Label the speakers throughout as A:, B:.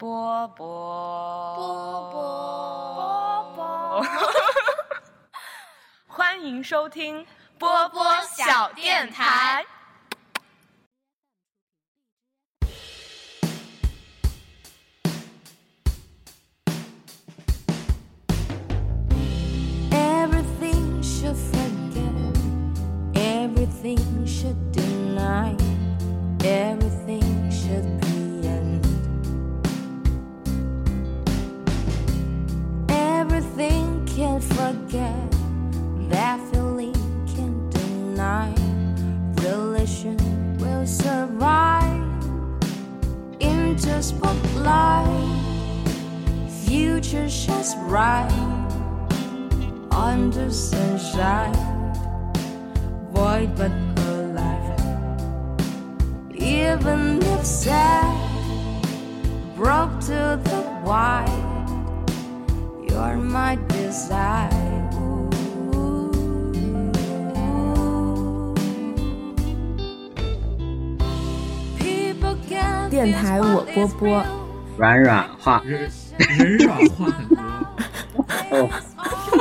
A: 波波波波波波，欢迎收听波波小电台。
B: Everything should forget, everything should deny, everything can forget, that feeling Can't deny. Relation will survive into spotlight. Future shines bright under sunshine, void but alive. Even if sad, broke to the white, you're my desire.
C: 电台我波波，
D: 软软话
E: 人人软话很多。
D: 哦，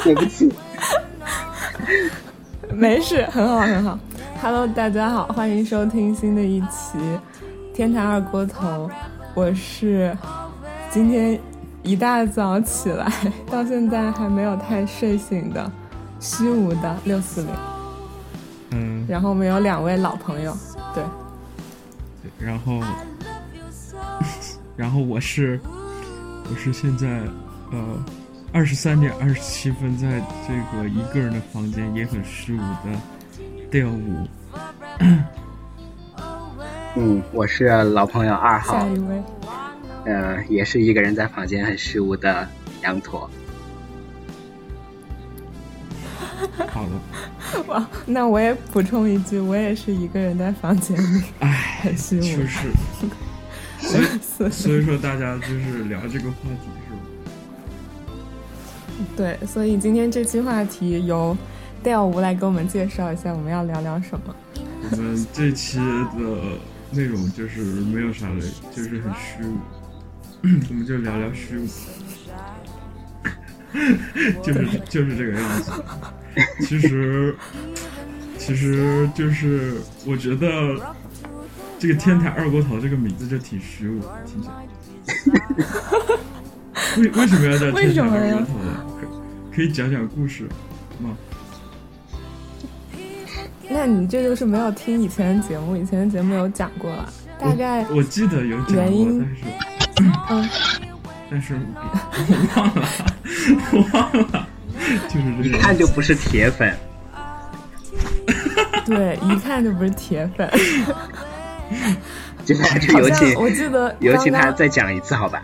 D: 对不起，
C: 没事，很好很好。Hello，大家好，欢迎收听新的一期《天台二锅头》，我是今天一大早起来到现在还没有太睡醒的虚无的六四零，
E: 嗯，
C: 然后我们有两位老朋友，对，
E: 对然后，然后我是我是现在呃二十三点二十七分，在这个一个人的房间也很虚无的调舞。
D: 嗯，我是老朋友二号。
C: 下，一位，
D: 呃，也是一个人在房间很虚无的羊驼。
E: 好了，
C: 哇，那我也补充一句，我也是一个人在房间里
E: 唉，
C: 很虚无，
E: 确实，所以
C: 是
E: 所以说大家就是聊这个话题是吧？
C: 对，所以今天这期话题由戴尔吴来给我们介绍一下，我们要聊聊什么。
E: 我们这期的内容就是没有啥的，就是很虚无，我们就聊聊虚无，就是就是这个样子。其实，其实就是我觉得这个“天台二锅头”这个名字就挺虚无的，听起来。为为什么要叫“天台二锅头”呢？可可以讲讲故事吗？
C: 那你这就是没有听以前的节目，以前的节目有讲过了，大概
E: 我记得有讲过，但是。
C: 嗯，
E: 但是我忘了，我忘了，就是这
D: 一。看就不是铁粉，
C: 对，一看就不是铁粉。
D: 接下来就有请
C: 我记得
D: 有请他再讲一次，好吧？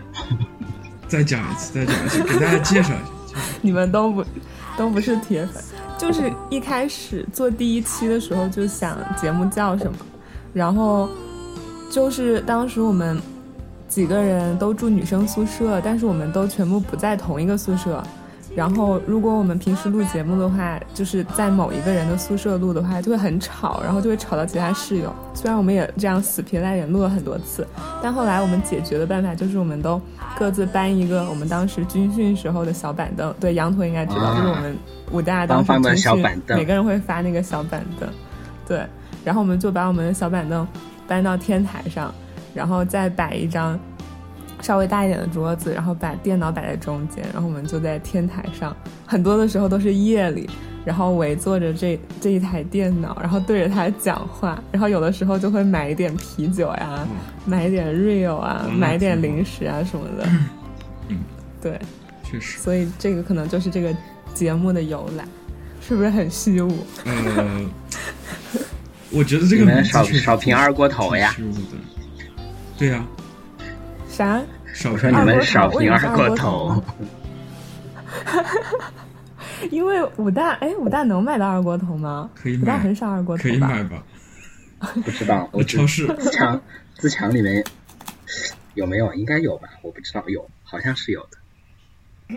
E: 再讲一次，再讲一次，给大家介绍一下。
C: 你们都不都不是铁粉，就是一开始做第一期的时候就想节目叫什么，然后就是当时我们几个人都住女生宿舍，但是我们都全部不在同一个宿舍。然后，如果我们平时录节目的话，就是在某一个人的宿舍录的话，就会很吵，然后就会吵到其他室友。虽然我们也这样死皮赖脸录了很多次，但后来我们解决的办法就是我们都各自搬一个我们当时军训时候的小板凳。对，羊驼应该知道，
D: 啊
C: 就是我们武大当时军训每个人会发那个小板凳。对，然后我们就把我们的小板凳搬到天台上，然后再摆一张稍微大一点的桌子，然后把电脑摆在中间，然后我们就在天台上，很多的时候都是夜里，然后围坐着这这一台电脑，然后对着它讲话，然后有的时候就会买一点啤酒呀，买一点 real 啊，
E: 哇
C: 买一点零食啊什么的，
E: 嗯，
C: 对，
E: 确实，
C: 所以这个可能就是这个节目的由来，是不是很虚无？
E: 嗯，我觉得这
D: 你们少
E: 个名字确实
D: 少瓶二锅头呀。
E: 挺虚无的。对呀、
C: 啥？
E: 少
D: 说你们少评二锅头
C: 头，因为武大，哎，武大能买到二锅头吗？
E: 可以买
C: 武大很少二锅头
E: 可以
C: 吧？
E: 买吧？
D: 不知道，我
E: 超市
D: 自强自强里面有没有？应该有吧？我不知道，有，好像是有的，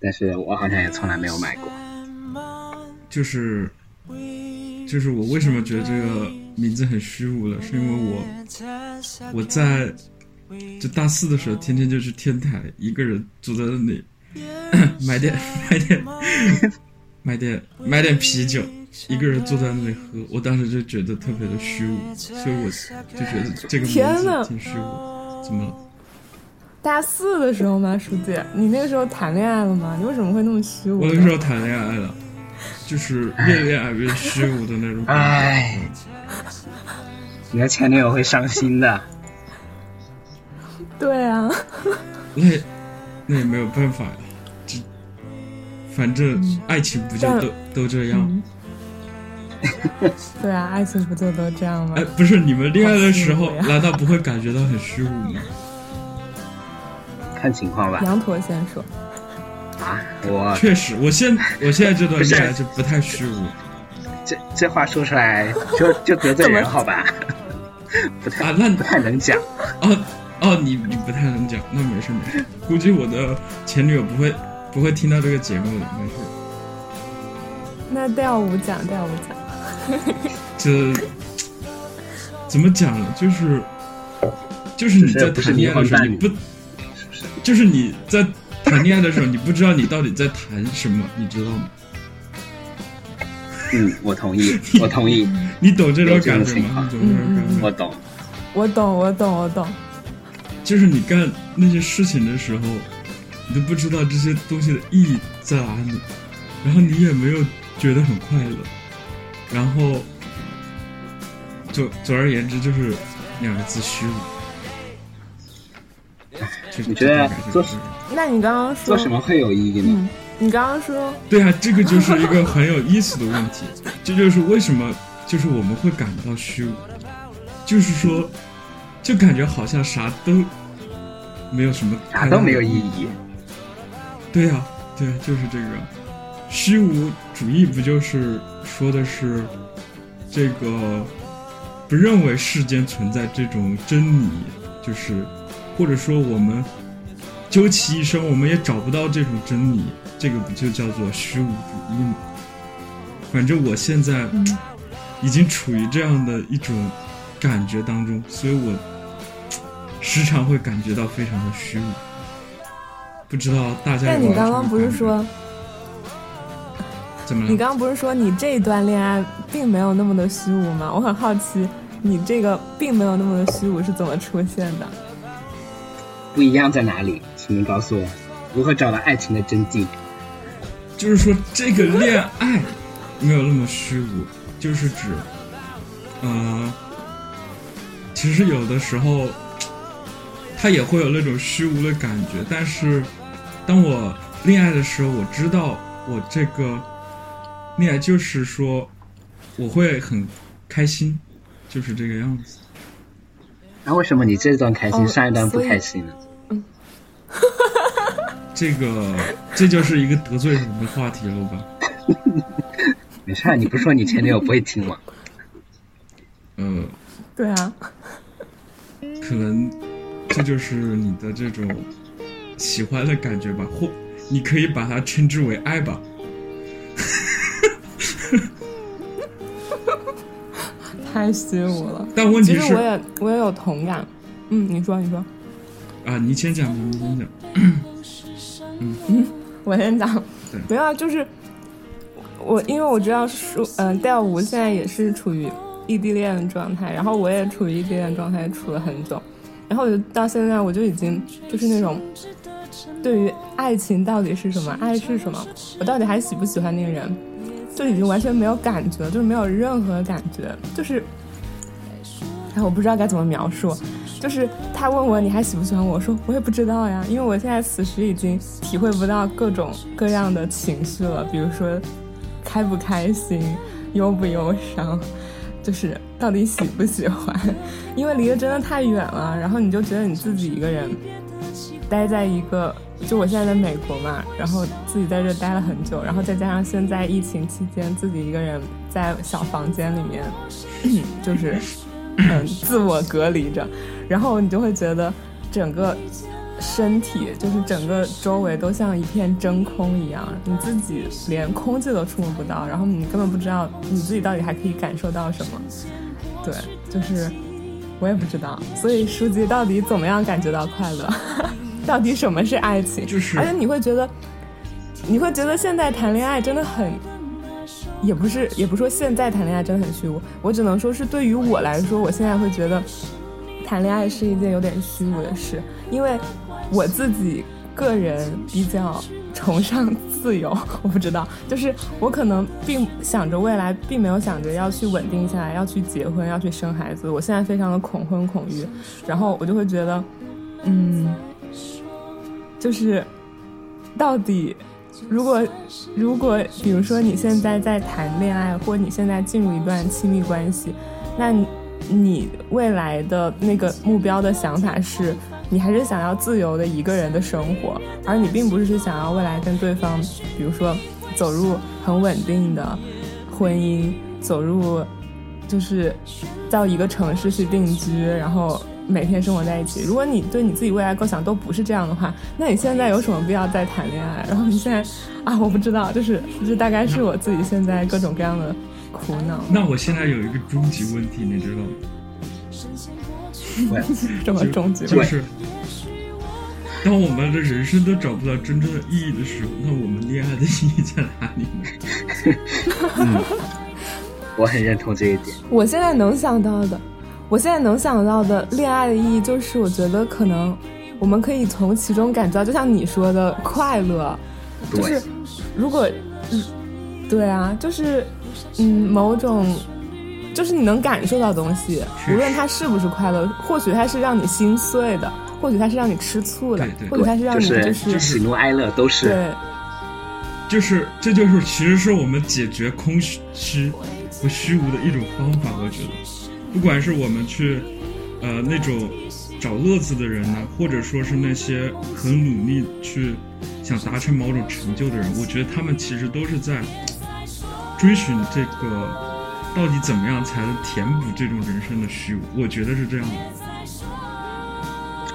D: 但是我好像也从来没有买过。
E: 就是就是我为什么觉得这个名字很虚无了，是因为我我在就大四的时候，天天就去天台，一个人坐在那里，买点 买点买点买点啤酒，一个人坐在那里喝。我当时就觉得特别的虚无，所以我就觉得这个名字挺虚无。怎么了？
C: 大四的时候吗，书记？你那个时候谈恋爱了吗？你为什么会那么虚无？
E: 我那个时候谈恋爱了，就是越恋爱越虚无的那种感觉。
D: 唉，你的前女友会伤心的。
C: 对啊，
E: 那那也没有办法呀，这反正爱情不就
C: 但
E: 都都这样？
C: 嗯对啊，爱情不就都这样吗
E: 哎，？不是你们恋爱的时候难道不会感觉到很虚无吗？
D: 看情况吧。
C: 羊驼先说，
D: 啊，我
E: 确实，我现我现在这段
D: 不是
E: 恋爱就不太虚无
D: 这这话说出来就就得罪人，好吧？不太
E: 啊。那
D: 不太能讲。
E: 哦哦，你你不太能讲，那没事没事。估计我的前女友不会不会听到这个节目的，没事。
C: 那调舞讲调舞讲。
E: 这怎么讲呢？就是就是你在谈恋爱的时候，你不就是你在谈恋爱的时候，你不知道你到底在谈什么，你知道吗？
D: 嗯，我同意，我同意，
E: 你懂这种感觉吗？
D: 的情况
E: 你懂这种感觉吗？
D: 我懂。
C: 我懂，我懂，我懂。
E: 就是你干那些事情的时候，你都不知道这些东西的意义在哪里，然后你也没有觉得很快乐，然后，总总而言之就是两个字虚无。就是
D: 你觉得做
C: 那你刚刚说
D: 做什么会有意义呢？
C: 嗯，你刚刚说，
E: 对啊，这个就是一个很有意思的问题，这就是为什么就是我们会感到虚无，就是说，就感觉好像啥都没有什么，
D: 啥都没有意。义。
E: 对呀、对呀、就是这个虚无主义，不就是说的是这个不认为世间存在这种真理，就是或者说我们究其一生，我们也找不到这种真理，这个不就叫做虚无主义吗？反正我现在已经处于这样的一种感觉当中，所以我时常会感觉到非常的虚无。不知道大家有
C: 但你刚刚不是说，
E: 怎么了？
C: 你刚刚不是说你这一段恋爱并没有那么的虚无吗？我很好奇，你这个并没有那么的虚无是怎么出现的？
D: 不一样在哪里？请您告诉我，如何找到爱情的真谛？
E: 就是说这个恋爱没有那么虚无，就是指，呃，其实有的时候他也会有那种虚无的感觉，但是当我恋爱的时候，我知道我这个恋爱就是说我会很开心，就是这个样子。
D: 那为什么你这段开心，
C: 哦
D: 上一段不开心呢？
E: 这个这就是一个得罪人的话题了吧？
D: 没事儿，你不说你前女友不会听吗？
E: 呃，
C: 对啊，
E: 可能这就是你的这种喜欢的感觉吧，或你可以把它称之为爱吧。
C: 太虚无了。
E: 但问题是
C: 其实我也我也有同感。嗯，你说你说，
E: 啊，你先讲吧，你先讲。
C: 嗯我先讲
E: 对。
C: 没有啊，就是我因为我知道书嗯调舞现在也是处于异地恋的状态，然后我也处于异地恋状态，处了很久，然后我就到现在我就已经就是那种对于爱情到底是什么，爱是什么，我到底还喜不喜欢那个人，就已经完全没有感觉，就是没有任何感觉，就是，哎，我不知道该怎么描述。就是他问我你还喜不喜欢我，我说我也不知道呀，因为我现在此时已经体会不到各种各样的情绪了，比如说开不开心、忧不忧伤，就是到底喜不喜欢，因为离得真的太远了，然后你就觉得你自己一个人待在一个，就我现在在美国嘛，然后自己在这待了很久，然后再加上现在疫情期间自己一个人在小房间里面，就是嗯自我隔离着，然后你就会觉得整个身体就是整个周围都像一片真空一样，你自己连空气都触摸不到，然后你根本不知道你自己到底还可以感受到什么。对，就是我也不知道。所以书籍到底怎么样感觉到快乐？到底什么是爱情？
E: 就是
C: 而且你会觉得，你会觉得现在谈恋爱真的很，也不是，也不是说现在谈恋爱真的很虚无。我只能说是对于我来说，我现在会觉得谈恋爱是一件有点虚无的事，因为我自己个人比较崇尚自由。我不知道，就是我可能并想着未来，并没有想着要去稳定下来，要去结婚，要去生孩子。我现在非常的恐婚恐育，然后我就会觉得，嗯。就是，到底，如果如果比如说你现在在谈恋爱，或你现在进入一段亲密关系，那你未来的那个目标的想法是，你还是想要自由的一个人的生活，而你并不是想要未来跟对方，比如说走入很稳定的婚姻，走入就是到一个城市去定居，然后。每天生活在一起。如果你对你自己未来构想都不是这样的话，那你现在有什么必要再谈恋爱？然后你现在啊，我不知道，就是这大概是我自己现在各种各样的苦恼。
E: 那我现在有一个终极问题，你知道吗？
C: 什么终极？
E: 就是当我们的人生都找不到真正的意义的时候，那我们恋爱的意义在哪里
D: 呢？嗯，我很认同这一点。
C: 我现在能想到的。我现在能想到的恋爱的意义，就是我觉得可能我们可以从其中感觉到，就像你说的快乐，就是如果，对啊，就是嗯，某种就是你能感受到东西，无论它是不是快乐，或许它是让你心碎的，或许它是让你吃醋的，或许它是让你
D: 就是喜怒哀乐都是，
C: 对，
E: 就是这就是其实是我们解决空虚和虚无的一种方法，我觉得。不管是我们去，呃，那种找乐子的人呢，或者说是那些很努力去想达成某种成就的人，我觉得他们其实都是在追寻这个到底怎么样才能填补这种人生的虚无。我觉得是这样的。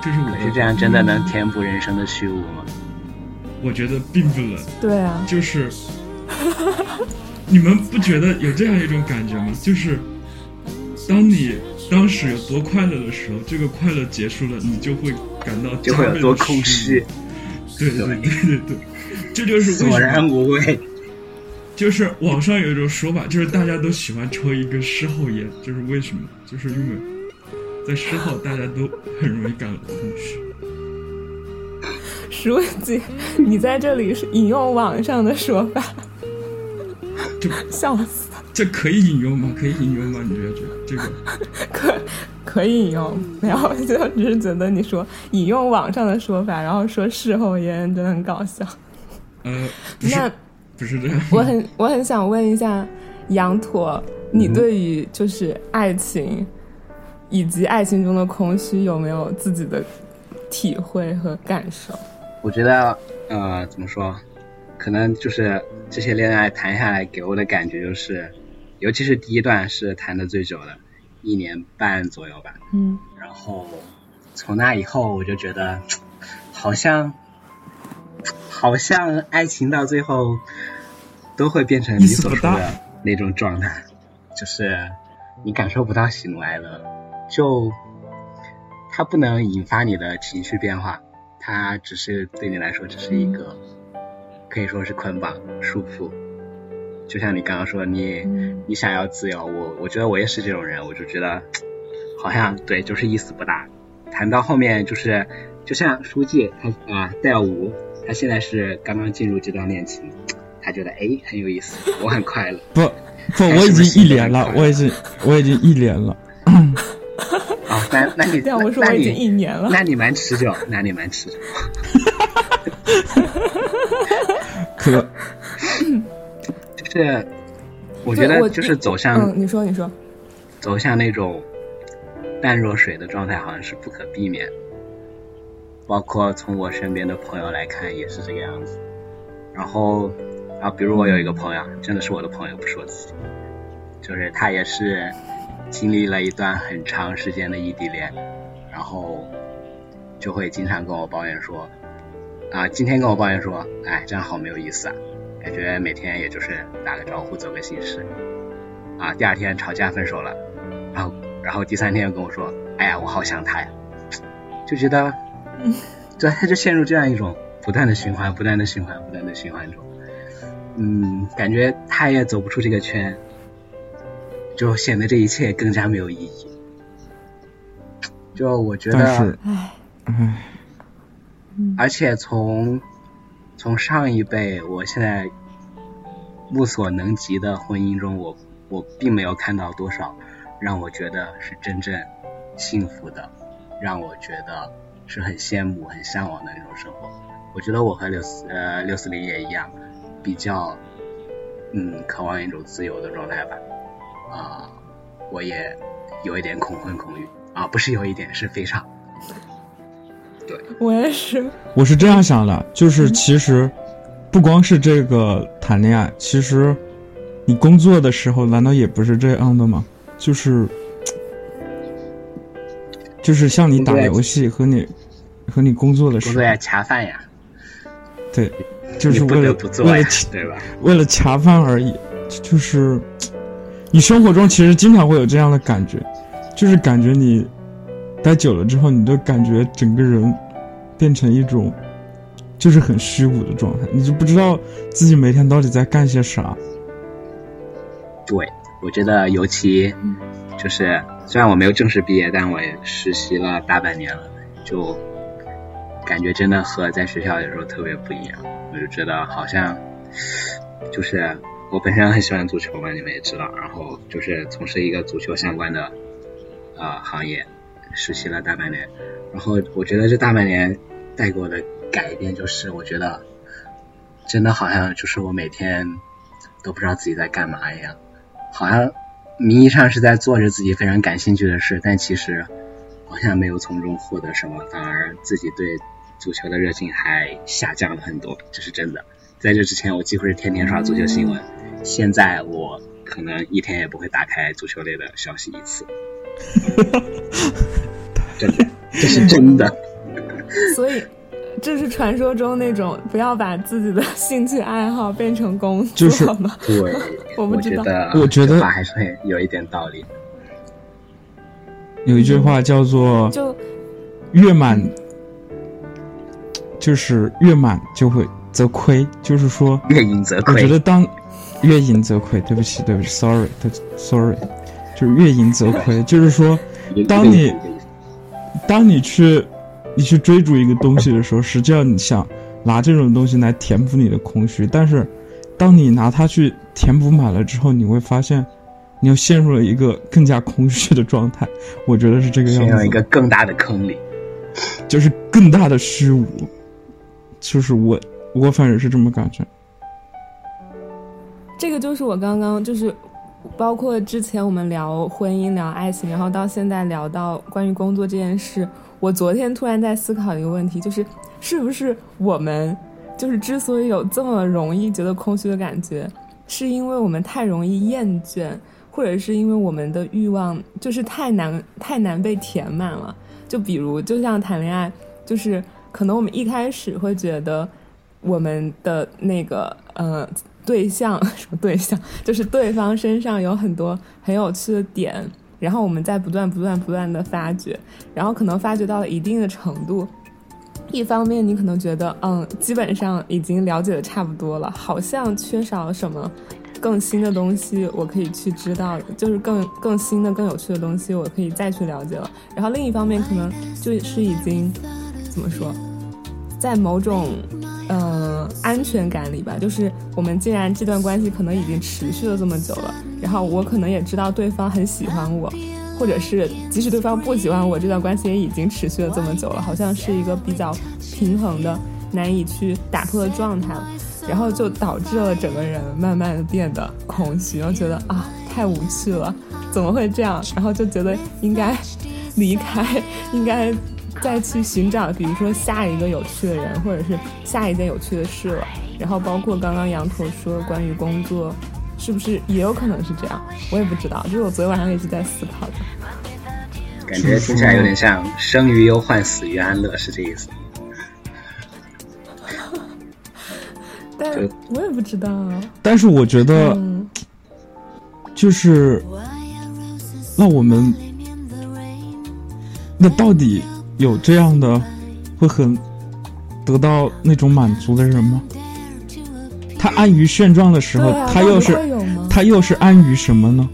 E: 这是我
D: 是这样，真的能填补人生的虚无吗？
E: 我觉得并不能。
C: 对啊。
E: 就是，你们不觉得有这样一种感觉吗？就是。当你当时有多快乐的时候，这个快乐结束了，你就会感到
D: 就会有多空虚。
E: 对对对对对，这就是
D: 索然无味。
E: 就是网上有一种说法，就是大家都喜欢抽一根事后烟，就是为什么？就是因为在事后大家都很容易感到空虚。
C: 书记，你在这里是引用网上的说法，
E: 就
C: 笑死。
E: 这可以引用吗？可以引用吗？你觉得这这个
C: 可可以引用？没有，就只是觉得你说引用网上的说法，然后说事后烟真的很搞笑。
E: 呃，
C: 那
E: 不是这样。
C: 我很我很想问一下羊驼，你对于就是爱情以及爱情中的空虚有没有自己的体会和感受？
D: 我觉得呃，怎么说？可能就是这些恋爱谈下来给我的感觉就是。尤其是第一段是谈的最久的，一年半左右吧。
C: 嗯。
D: 然后从那以后，我就觉得好像好像爱情到最后都会变成你所说的那种状态，就是你感受不到喜怒哀乐，就它不能引发你的情绪变化，它只是对你来说只是一个可以说是捆绑束缚。就像你刚刚说，你你想要自由，我我觉得我也是这种人，我就觉得好像对，就是意思不大。谈到后面就是，就像书记他啊戴武，他现在是刚刚进入这段恋情，他觉得哎很有意思，我很快乐。
E: 不不，我已经一年了，我已经我已经一年了。
D: 啊，那那你
C: 戴吴说我已经一年了，
D: 那你蛮持久，那你蛮持久。
E: 可就。
D: 是，我觉得就是走向，
C: 你说你说，
D: 走向那种淡若水的状态，好像是不可避免。包括从我身边的朋友来看，也是这个样子。然后，啊，比如我有一个朋友，真的是我的朋友，不是我自己，就是他也是经历了一段很长时间的异地恋，然后就会经常跟我抱怨说，啊，今天跟我抱怨说，哎，这样好没有意思啊。感觉每天也就是打个招呼，走个形式，啊，第二天吵架分手了，然后然后第三天又跟我说，哎呀，我好想他呀，就觉得，对，他就陷入这样一种不断的循环、不断的循环、不断的循环中，嗯，感觉他也走不出这个圈，就显得这一切更加没有意义。就我觉得，
C: 唉，
E: 唉，
D: 而且从从上一辈，我现在目所能及的婚姻中，我我并没有看到多少让我觉得是真正幸福的，让我觉得是很羡慕、很向往的那种生活。我觉得我和六四呃六四零也一样，比较嗯渴望一种自由的状态吧。啊、我也有一点恐婚恐育啊，不是有一点，是非常。
C: 对我也是，
E: 我是这样想的，就是其实不光是这个谈恋爱，其实你工作的时候难道也不是这样的吗？就是就是像你打游戏和你和你工作的时候
D: 工作，要恰饭呀，
E: 对，就是为了
D: 得不做
E: 为了，
D: 对吧？
E: 为了恰饭而已，就是你生活中其实经常会有这样的感觉，就是感觉你待久了之后，你都感觉整个人变成一种就是很虚无的状态，你就不知道自己每天到底在干些啥。
D: 对，我觉得尤其就是虽然我没有正式毕业，但我也实习了大半年了，就感觉真的和在学校的时候特别不一样。我就觉得好像就是我本身很喜欢足球嘛，你们也知道，然后就是从事一个足球相关的呃行业，实习了大半年，然后我觉得这大半年带给我的改变就是，我觉得真的好像就是我每天都不知道自己在干嘛一样。好像名义上是在做着自己非常感兴趣的事，但其实好像没有从中获得什么，反而自己对足球的热情还下降了很多，这是真的。在这之前，我几乎是天天刷足球新闻，现在我可能一天也不会打开足球类的消息一次。真的，这是真的。
C: 所以这是传说中那种不要把自己的兴趣爱好变成工作
E: 就是
C: 吗？
D: 对，
C: 我不知道
D: 觉得，
E: 我觉得
D: 还是很有一点道理。
E: 有一句话叫做
C: 就“
E: 月满”，就是月满就会则亏，就是说。
D: 月盈则亏
E: 我觉，得当月盈则亏，对不起，对不起，sorry，对，sorry，就是月盈则亏，就是说，当你当你去你去追逐一个东西的时候，实际上你想拿这种东西来填补你的空虚，但是当你拿它去填补满了之后，你会发现你又陷入了一个更加空虚的状态。我觉得是这个样子的，
D: 陷入一个更大的坑里。
E: 就是更大的虚无，就是我我反正是这么感觉。
C: 这个就是我刚刚就是，包括之前我们聊婚姻、聊爱情，然后到现在聊到关于工作这件事，我昨天突然在思考一个问题，就是是不是我们就是之所以有这么容易觉得空虚的感觉，是因为我们太容易厌倦，或者是因为我们的欲望就是太难太难被填满了。就比如，就像谈恋爱，就是可能我们一开始会觉得我们的那个呃对象 什么对象，就是对方身上有很多很有趣的点，然后我们在不断不断不断的发掘，然后可能发掘到了一定的程度。一方面，你可能觉得，嗯，基本上已经了解的差不多了，好像缺少什么更新的东西，我可以去知道，就是更更新的、更有趣的东西，我可以再去了解了。然后另一方面，可能就是已经怎么说，在某种呃安全感里吧，就是我们既然这段关系可能已经持续了这么久了，然后我可能也知道对方很喜欢我，或者是即使对方不喜欢我，这段关系也已经持续了这么久了，好像是一个比较平衡的、难以去打破的状态，然后就导致了整个人慢慢的变得空虚，我觉得啊太无趣了，怎么会这样？然后就觉得应该 离开，应该再去寻找，比如说下一个有趣的人，或者是下一件有趣的事了。然后包括刚刚羊驼说关于工作，是不是也有可能是这样？我也不知道，就是我昨天晚上一直在思考的。
D: 感觉听起来有点像“生于忧患，死于安乐”，是这意思。
C: 但我也不知道啊。
E: 但是我觉得，
C: 嗯，
E: 就是那我们那到底有这样的会很得到那种满足的人吗？他安于现状的时候，
C: 啊
E: 他又是他又是安于什么呢？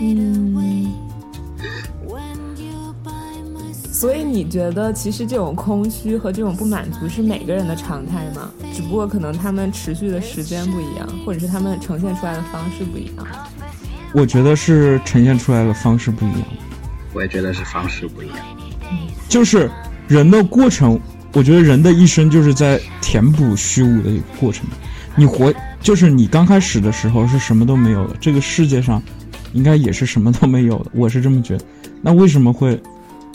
C: 嗯，所以你觉得其实这种空虚和这种不满足是每个人的常态吗？只不过可能他们持续的时间不一样，或者是他们呈现出来的方式不一样。
E: 我觉得是呈现出来的方式不一样，
D: 我也觉得是方式不一样。
E: 就是人的过程，我觉得人的一生就是在填补虚无的一个过程。你活，就是你刚开始的时候是什么都没有的，这个世界上应该也是什么都没有的，我是这么觉得。那为什么会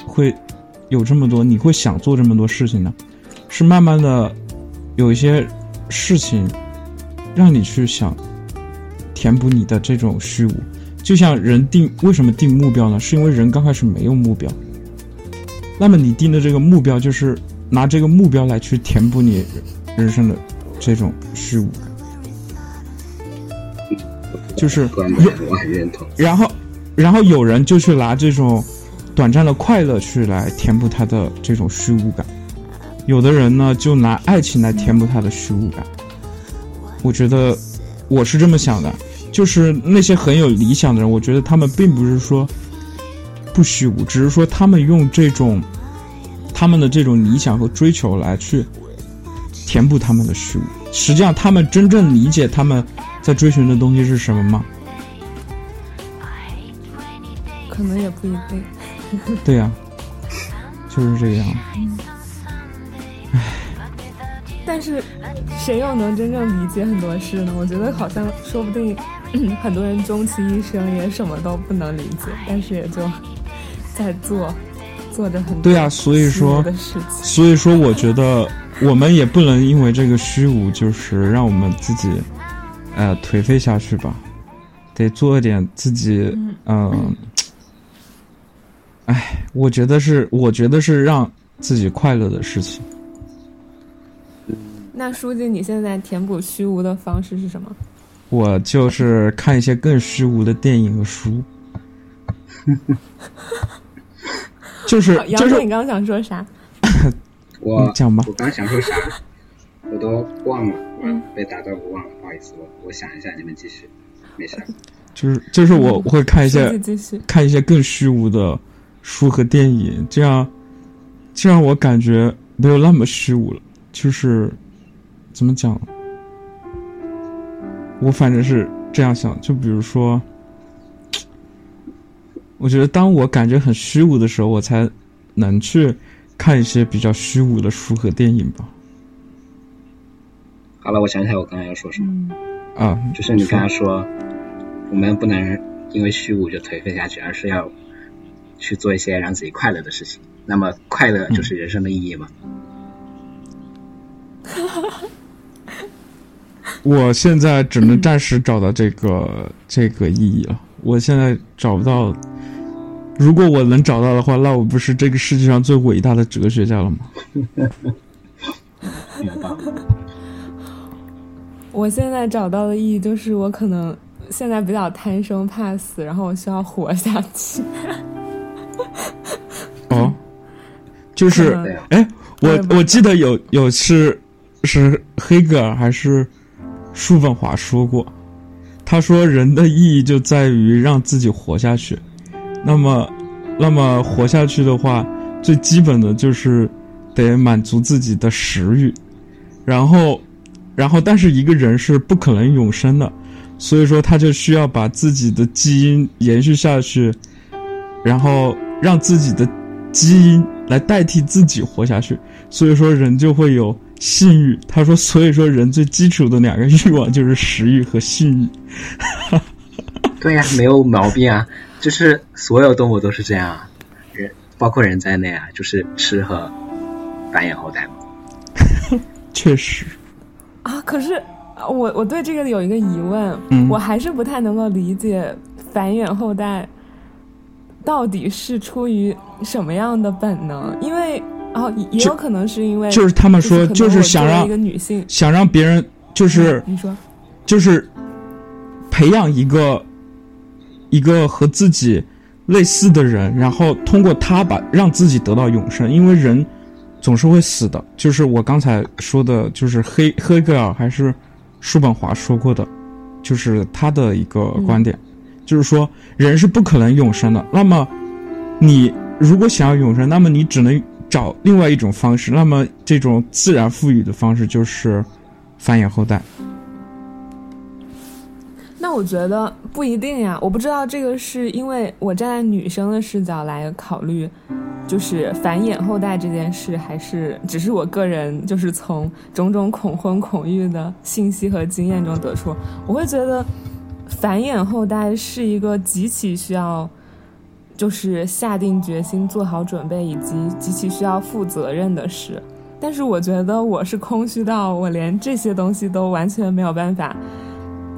E: 会有这么多？你会想做这么多事情呢？是慢慢的有一些事情让你去想填补你的这种虚无。就像人定为什么定目标呢？是因为人刚开始没有目标。那么你定的这个目标，就是拿这个目标来去填补你人生的这种虚无感，就是
D: 关门我很认同。
E: 然后，然后有人就去拿这种短暂的快乐去来填补他的这种虚无感，有的人呢就拿爱情来填补他的虚无感。我觉得我是这么想的，就是那些很有理想的人，我觉得他们并不是说不虚无，只是说他们用这种他们的这种理想和追求来去填补他们的虚无。实际上，他们真正理解他们在追寻的东西是什么吗？
C: 可能也不一定。
E: 对呀、就是这个样。
C: 但是，谁又能真正理解很多事呢？我觉得好像说不定，很多人终其一生也什么都不能理解，但是也就在做，做着很多
E: 对啊、所以说。所以说，我觉得我们也不能因为这个虚无，就是让我们自己，呃，颓废下去吧。得做一点自己，嗯、哎，我觉得是，我觉得是让自己快乐的事情。
C: 那书记，你现在填补虚无的方式是什么？
E: 我就是看一些更虚无的电影和书，就是
C: 杨总，
E: 就是
C: 你刚刚想说啥？
D: 我
E: 你讲吧
D: 我刚想说啥，我都忘了，
C: 嗯
D: 被打断我忘了，不好意思，我我想一下，你们继续，没事。
E: 就是就是我我会看一些。看一些更虚无的书和电影，这样，这样我感觉没有那么虚无了。就是怎么讲？我反正是这样想。就比如说，我觉得当我感觉很虚无的时候，我才能去看一些比较虚无的书和电影吧。
D: 好了，我想起来我刚才要说什么，
C: 嗯
E: 啊，
D: 就是你刚才说，我们不能因为虚无就颓废下去，而是要去做一些让自己快乐的事情。那么，快乐就是人生的意义嘛？
E: 我现在只能暂时找到这个、这个意义了。我现在找不到，如果我能找到的话，那我不是这个世界上最伟大的哲学家了吗？
C: 我现在找到的意义就是，我可能现在比较贪生怕死，然后我需要活下去。
E: 哦，就是哎，
C: 我
E: 我记得有有是是黑格尔还是叔本华说过，他说人的意义就在于让自己活下去。那么，那么活下去的话，最基本的就是得满足自己的食欲，然后，然后，但是一个人是不可能永生的，所以说他就需要把自己的基因延续下去，然后让自己的基因来代替自己活下去，所以说人就会有性欲。他说，所以说人最基础的两个欲望 就是食欲和性欲。
D: 对呀、没有毛病啊，就是所有动物都是这样啊，人包括人在内啊，就是吃和繁衍后代嘛。
E: 确实，
C: 啊，可是啊我我对这个有一个疑问，
E: 嗯
C: 我还是不太能够理解繁衍后代到底是出于什么样的本能，因为哦，也也有可能是因为
E: 就是他们说就是想让
C: 一个女性，
E: 想让别人就是
C: 你说
E: 就是培养一个一个和自己类似的人，然后通过他把让自己得到永生，因为人总是会死的。就是我刚才说的，就是黑黑格尔还是叔本华说过的，就是他的一个观点，就是说人是不可能永生的。那么你如果想要永生，那么你只能找另外一种方式。那么这种自然赋予的方式就是繁衍后代。
C: 那我觉得不一定呀，我不知道这个是因为我站在女生的视角来考虑，就是繁衍后代这件事，还是只是我个人就是从种种恐婚恐育的信息和经验中得出，我会觉得繁衍后代是一个极其需要，就是下定决心、做好准备以及极其需要负责任的事。但是我觉得我是空虚到我连这些东西都完全没有办法。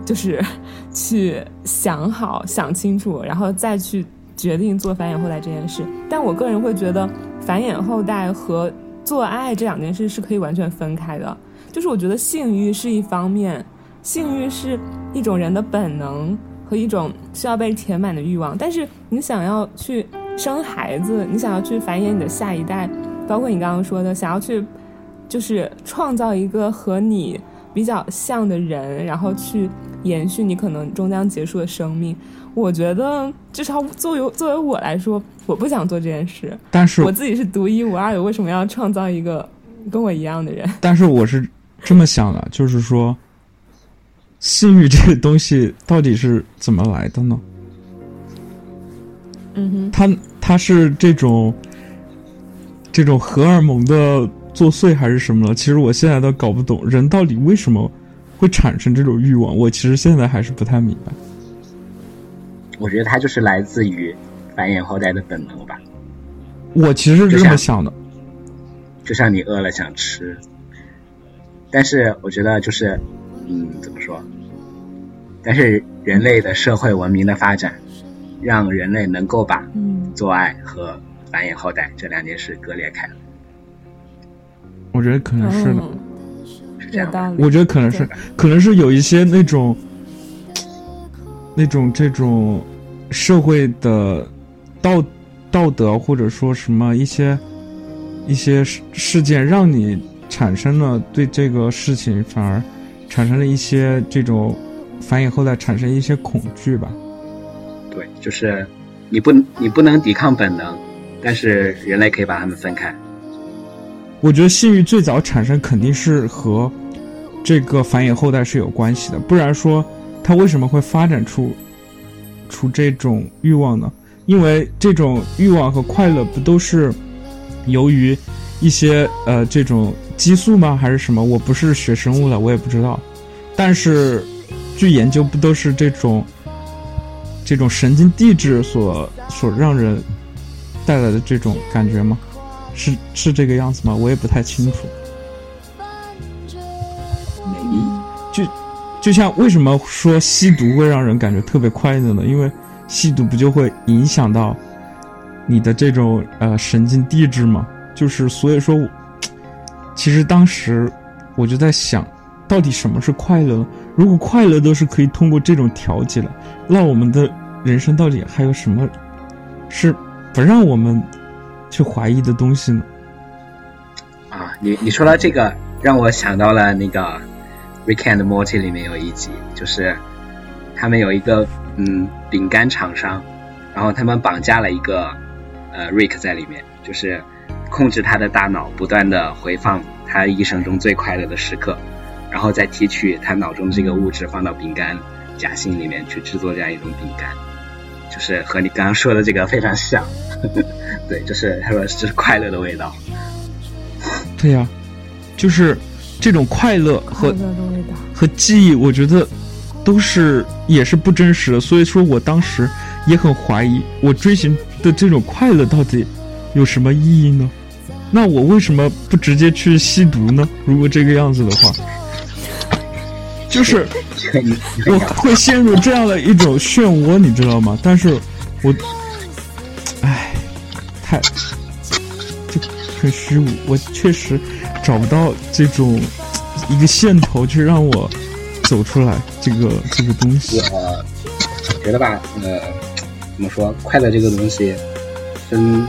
C: 就是去想好、想清楚，然后再去决定做繁衍后代这件事。但我个人会觉得，繁衍后代和做爱这两件事是可以完全分开的。就是我觉得性欲是一方面，性欲是一种人的本能和一种需要被填满的欲望。但是你想要去生孩子，你想要去繁衍你的下一代，包括你刚刚说的，想要去就是创造一个和你比较像的人，然后去。延续你可能终将结束的生命，我觉得至少作为作为我来说，我不想做这件事。
E: 但是
C: 我自己是独一无二的，为什么要创造一个跟我一样的人？
E: 但是我是这么想的，就是说，性欲这个东西到底是怎么来的呢？
C: 嗯哼，
E: 它它是这种这种荷尔蒙的作祟还是什么了？其实我现在都搞不懂，人到底为什么？会产生这种欲望，我其实现在还是不太明白。
D: 我觉得它就是来自于繁衍后代的本能吧。
E: 我其实是这么想的，
D: 就像你饿了想吃，但是我觉得就是，嗯，怎么说？但是人类的社会文明的发展，让人类能够把做爱和繁衍后代这两件事割裂开了。
E: 我觉得可能是的。
C: 是这样的，
E: 我觉得可能是，可能是有一些那种，那种这种社会的道道德或者说什么一些一些事事件，让你产生了对这个事情反而产生了一些这种繁衍后代产生一些恐惧吧。
D: 对，就是你不你不能抵抗本能，但是人类可以把它们分开。
E: 我觉得性欲最早产生肯定是和这个繁衍后代是有关系的，不然说它为什么会发展出出这种欲望呢？因为这种欲望和快乐不都是由于一些呃这种激素吗？还是什么？我不是学生物的，我也不知道。但是据研究，不都是这种这种神经递质所所让人带来的这种感觉吗？是是这个样子吗？我也不太清楚。就就像为什么说吸毒会让人感觉特别快乐呢？因为吸毒不就会影响到你的这种呃神经递质吗？就是所以说，其实当时我就在想，到底什么是快乐？如果快乐都是可以通过这种调节的，那我们的人生到底还有什么是不让我们？去怀疑的东西呢？
D: 啊，你你说到这个，让我想到了那个《Rick and Morty》里面有一集，就是他们有一个嗯饼干厂商，然后他们绑架了一个呃 Rick 在里面，就是控制他的大脑，不断的回放他一生中最快乐的时刻，然后再提取他脑中这个物质放到饼干夹心里面去制作这样一种饼干，就是和你刚刚说的这个非常像。对，就是他说这是快乐的味道。
E: 对呀，就是这种快乐和和记忆，我觉得都是也是不真实的。所以说我当时也很怀疑，我追寻的这种快乐到底有什么意义呢？那我为什么不直接去吸毒呢？如果这个样子的话，就是我会陷入这样的一种漩涡，你知道吗？但是我。唉太，就很虚无。我确实找不到这种一个线头，去让我走出来这个这个东西。
D: 我觉得吧，呃，怎么说？快乐这个东西跟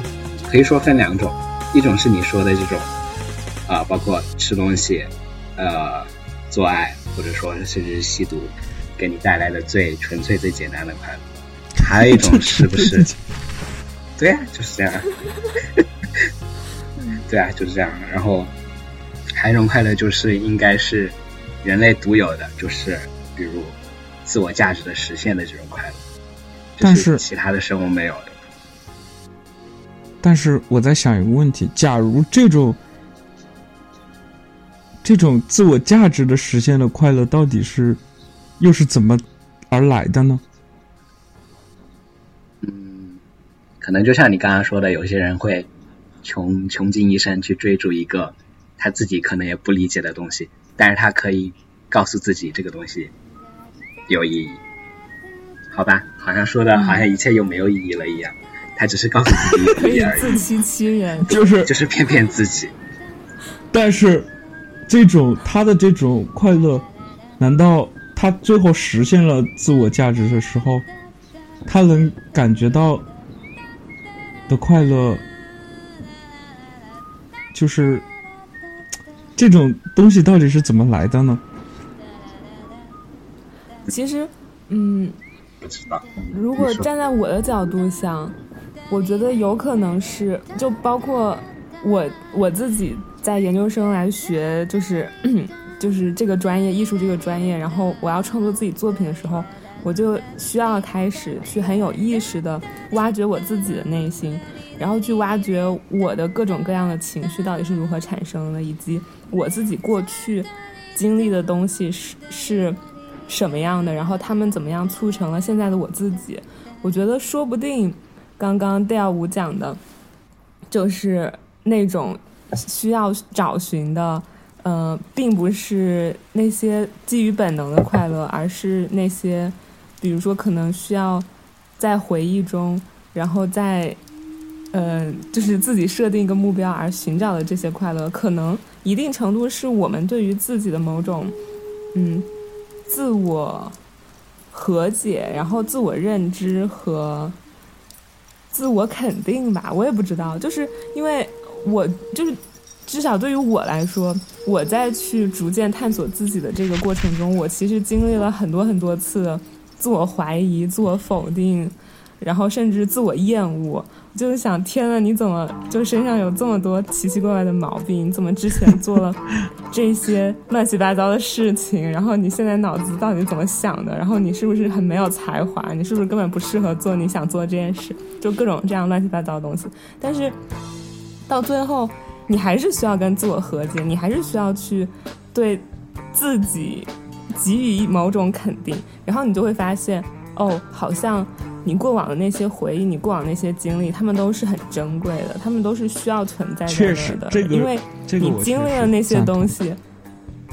D: 可以说分两种，一种是你说的这种啊、包括吃东西、呃做爱，或者说甚至是吸毒，给你带来的最纯粹、最简单的快乐。还有一种是不是？对呀、就是这样。对啊，就是这样。然后还有一种快乐，就是应该是人类独有的，就是比如自我价值的实现的这种快乐，这
E: 但是
D: 其他的生物没有的。
E: 但是我在想一个问题：假如这种这种自我价值的实现的快乐，到底是又是怎么而来的呢？
D: 嗯，可能就像你刚刚说的，有些人会穷穷尽一生去追逐一个他自己可能也不理解的东西，但是他可以告诉自己这个东西有意义，好吧？好像说的好像一切又没有意义了一样，他只是告诉自己有
C: 可以自欺欺人。
E: 就是
D: 就是骗骗自己。
E: 但是，这种他的这种快乐，难道他最后实现了自我价值的时候，他能感觉到的快乐，就是这种东西到底是怎么来的呢？
C: 其实，嗯，
D: 不知道，
C: 如果站在我的角度想，我觉得有可能是，就包括我我自己在研究生来学，就是 就是这个专业，艺术这个专业，然后我要创作自己作品的时候，我就需要开始去很有意识的挖掘我自己的内心，然后去挖掘我的各种各样的情绪到底是如何产生的，以及我自己过去经历的东西是是什么样的，然后他们怎么样促成了现在的我自己。我觉得说不定刚刚调舞讲的，就是那种需要找寻的，呃，并不是那些基于本能的快乐，而是那些，比如说可能需要在回忆中，然后在，呃，就是自己设定一个目标而寻找的这些快乐，可能一定程度是我们对于自己的某种，嗯，自我和解，然后自我认知和自我肯定吧，我也不知道，就是因为我就是至少对于我来说，我在去逐渐探索自己的这个过程中，我其实经历了很多很多次自我怀疑、自我否定，然后甚至自我厌恶。我就是想，天呐，你怎么就身上有这么多奇奇怪怪的毛病？你怎么之前做了 这些乱七八糟的事情？然后你现在脑子到底怎么想的？然后你是不是很没有才华？你是不是根本不适合做你想做这件事？就各种这样乱七八糟的东西。但是到最后，你还是需要跟自我和解，你还是需要去对自己给予某种肯定，然后你就会发现，哦，好像你过往的那些回忆，你过往那些经历，他们都是很珍贵的，他们都是需要存在在
E: 确实这个
C: 因为你经历了那些东西，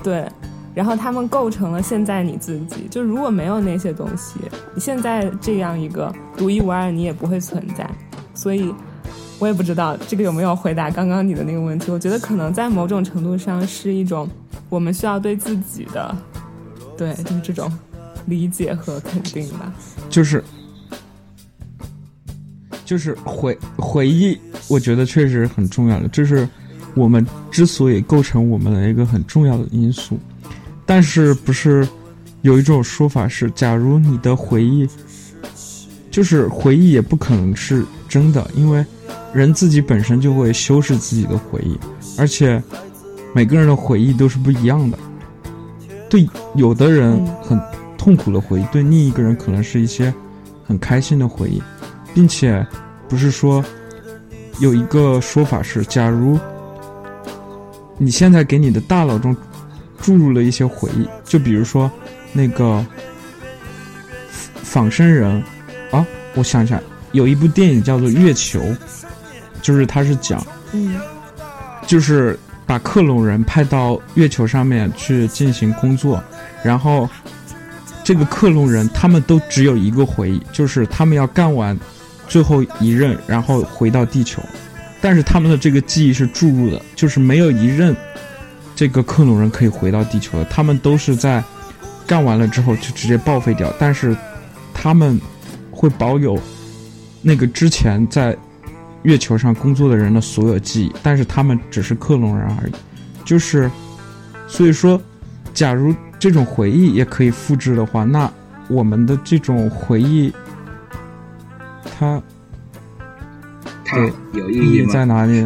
C: 对，然后他们构成了现在你自己。就如果没有那些东西，你现在这样一个独一无二，你也不会存在。所以，我也不知道这个有没有回答刚刚你的那个问题。我觉得可能在某种程度上是一种我们需要对自己的，对，就是这种理解和肯定吧。
E: 就是就是回回忆，我觉得确实很重要的，这是我们之所以构成我们的一个很重要的因素。但是不是有一种说法是，假如你的回忆，就是回忆也不可能是真的，因为人自己本身就会修饰自己的回忆，而且每个人的回忆都是不一样的。对有的人
C: 嗯
E: 很痛苦的回忆，对另一个人可能是一些很开心的回忆，并且不是说有一个说法是，假如你现在给你的大脑中注入了一些回忆，就比如说那个仿生人啊，我想一下，有一部电影叫做《月球》，就是它是讲
C: 嗯
E: 就是把克隆人派到月球上面去进行工作，然后这个克隆人他们都只有一个回忆，就是他们要干完最后一任，然后回到地球。但是他们的这个记忆是注入的，就是没有一任这个克隆人可以回到地球的，他们都是在干完了之后就直接报废掉。但是他们会保有那个之前在月球上工作的人的所有记忆，但是他们只是克隆人而已。就是，所以说，假如这种回忆也可以复制的话，那我们的这种回忆，它，
D: 它有意
E: 义在哪里？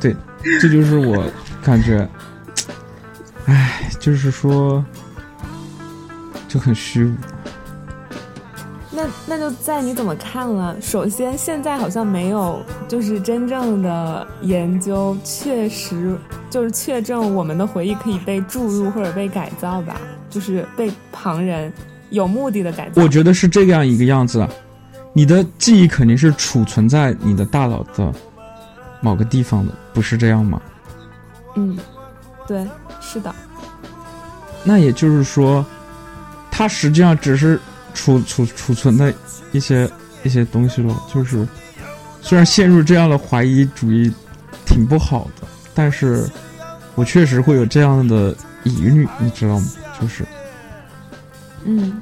E: 对，这就是我感觉，唉，就是说，就很虚无。
C: 那那就在你怎么看了。首先，现在好像没有就是真正的研究，确实就是确证我们的回忆可以被注入或者被改造吧，就是被旁人有目的的改造。
E: 我觉得是这样一个样子，你的记忆肯定是储存在你的大脑的某个地方的，不是这样吗？
C: 嗯，对，是的。
E: 那也就是说，它实际上只是。储储储存的一些一些东西了，就是虽然陷入这样的怀疑主义挺不好的，但是我确实会有这样的疑虑，你知道吗？就是，
C: 嗯，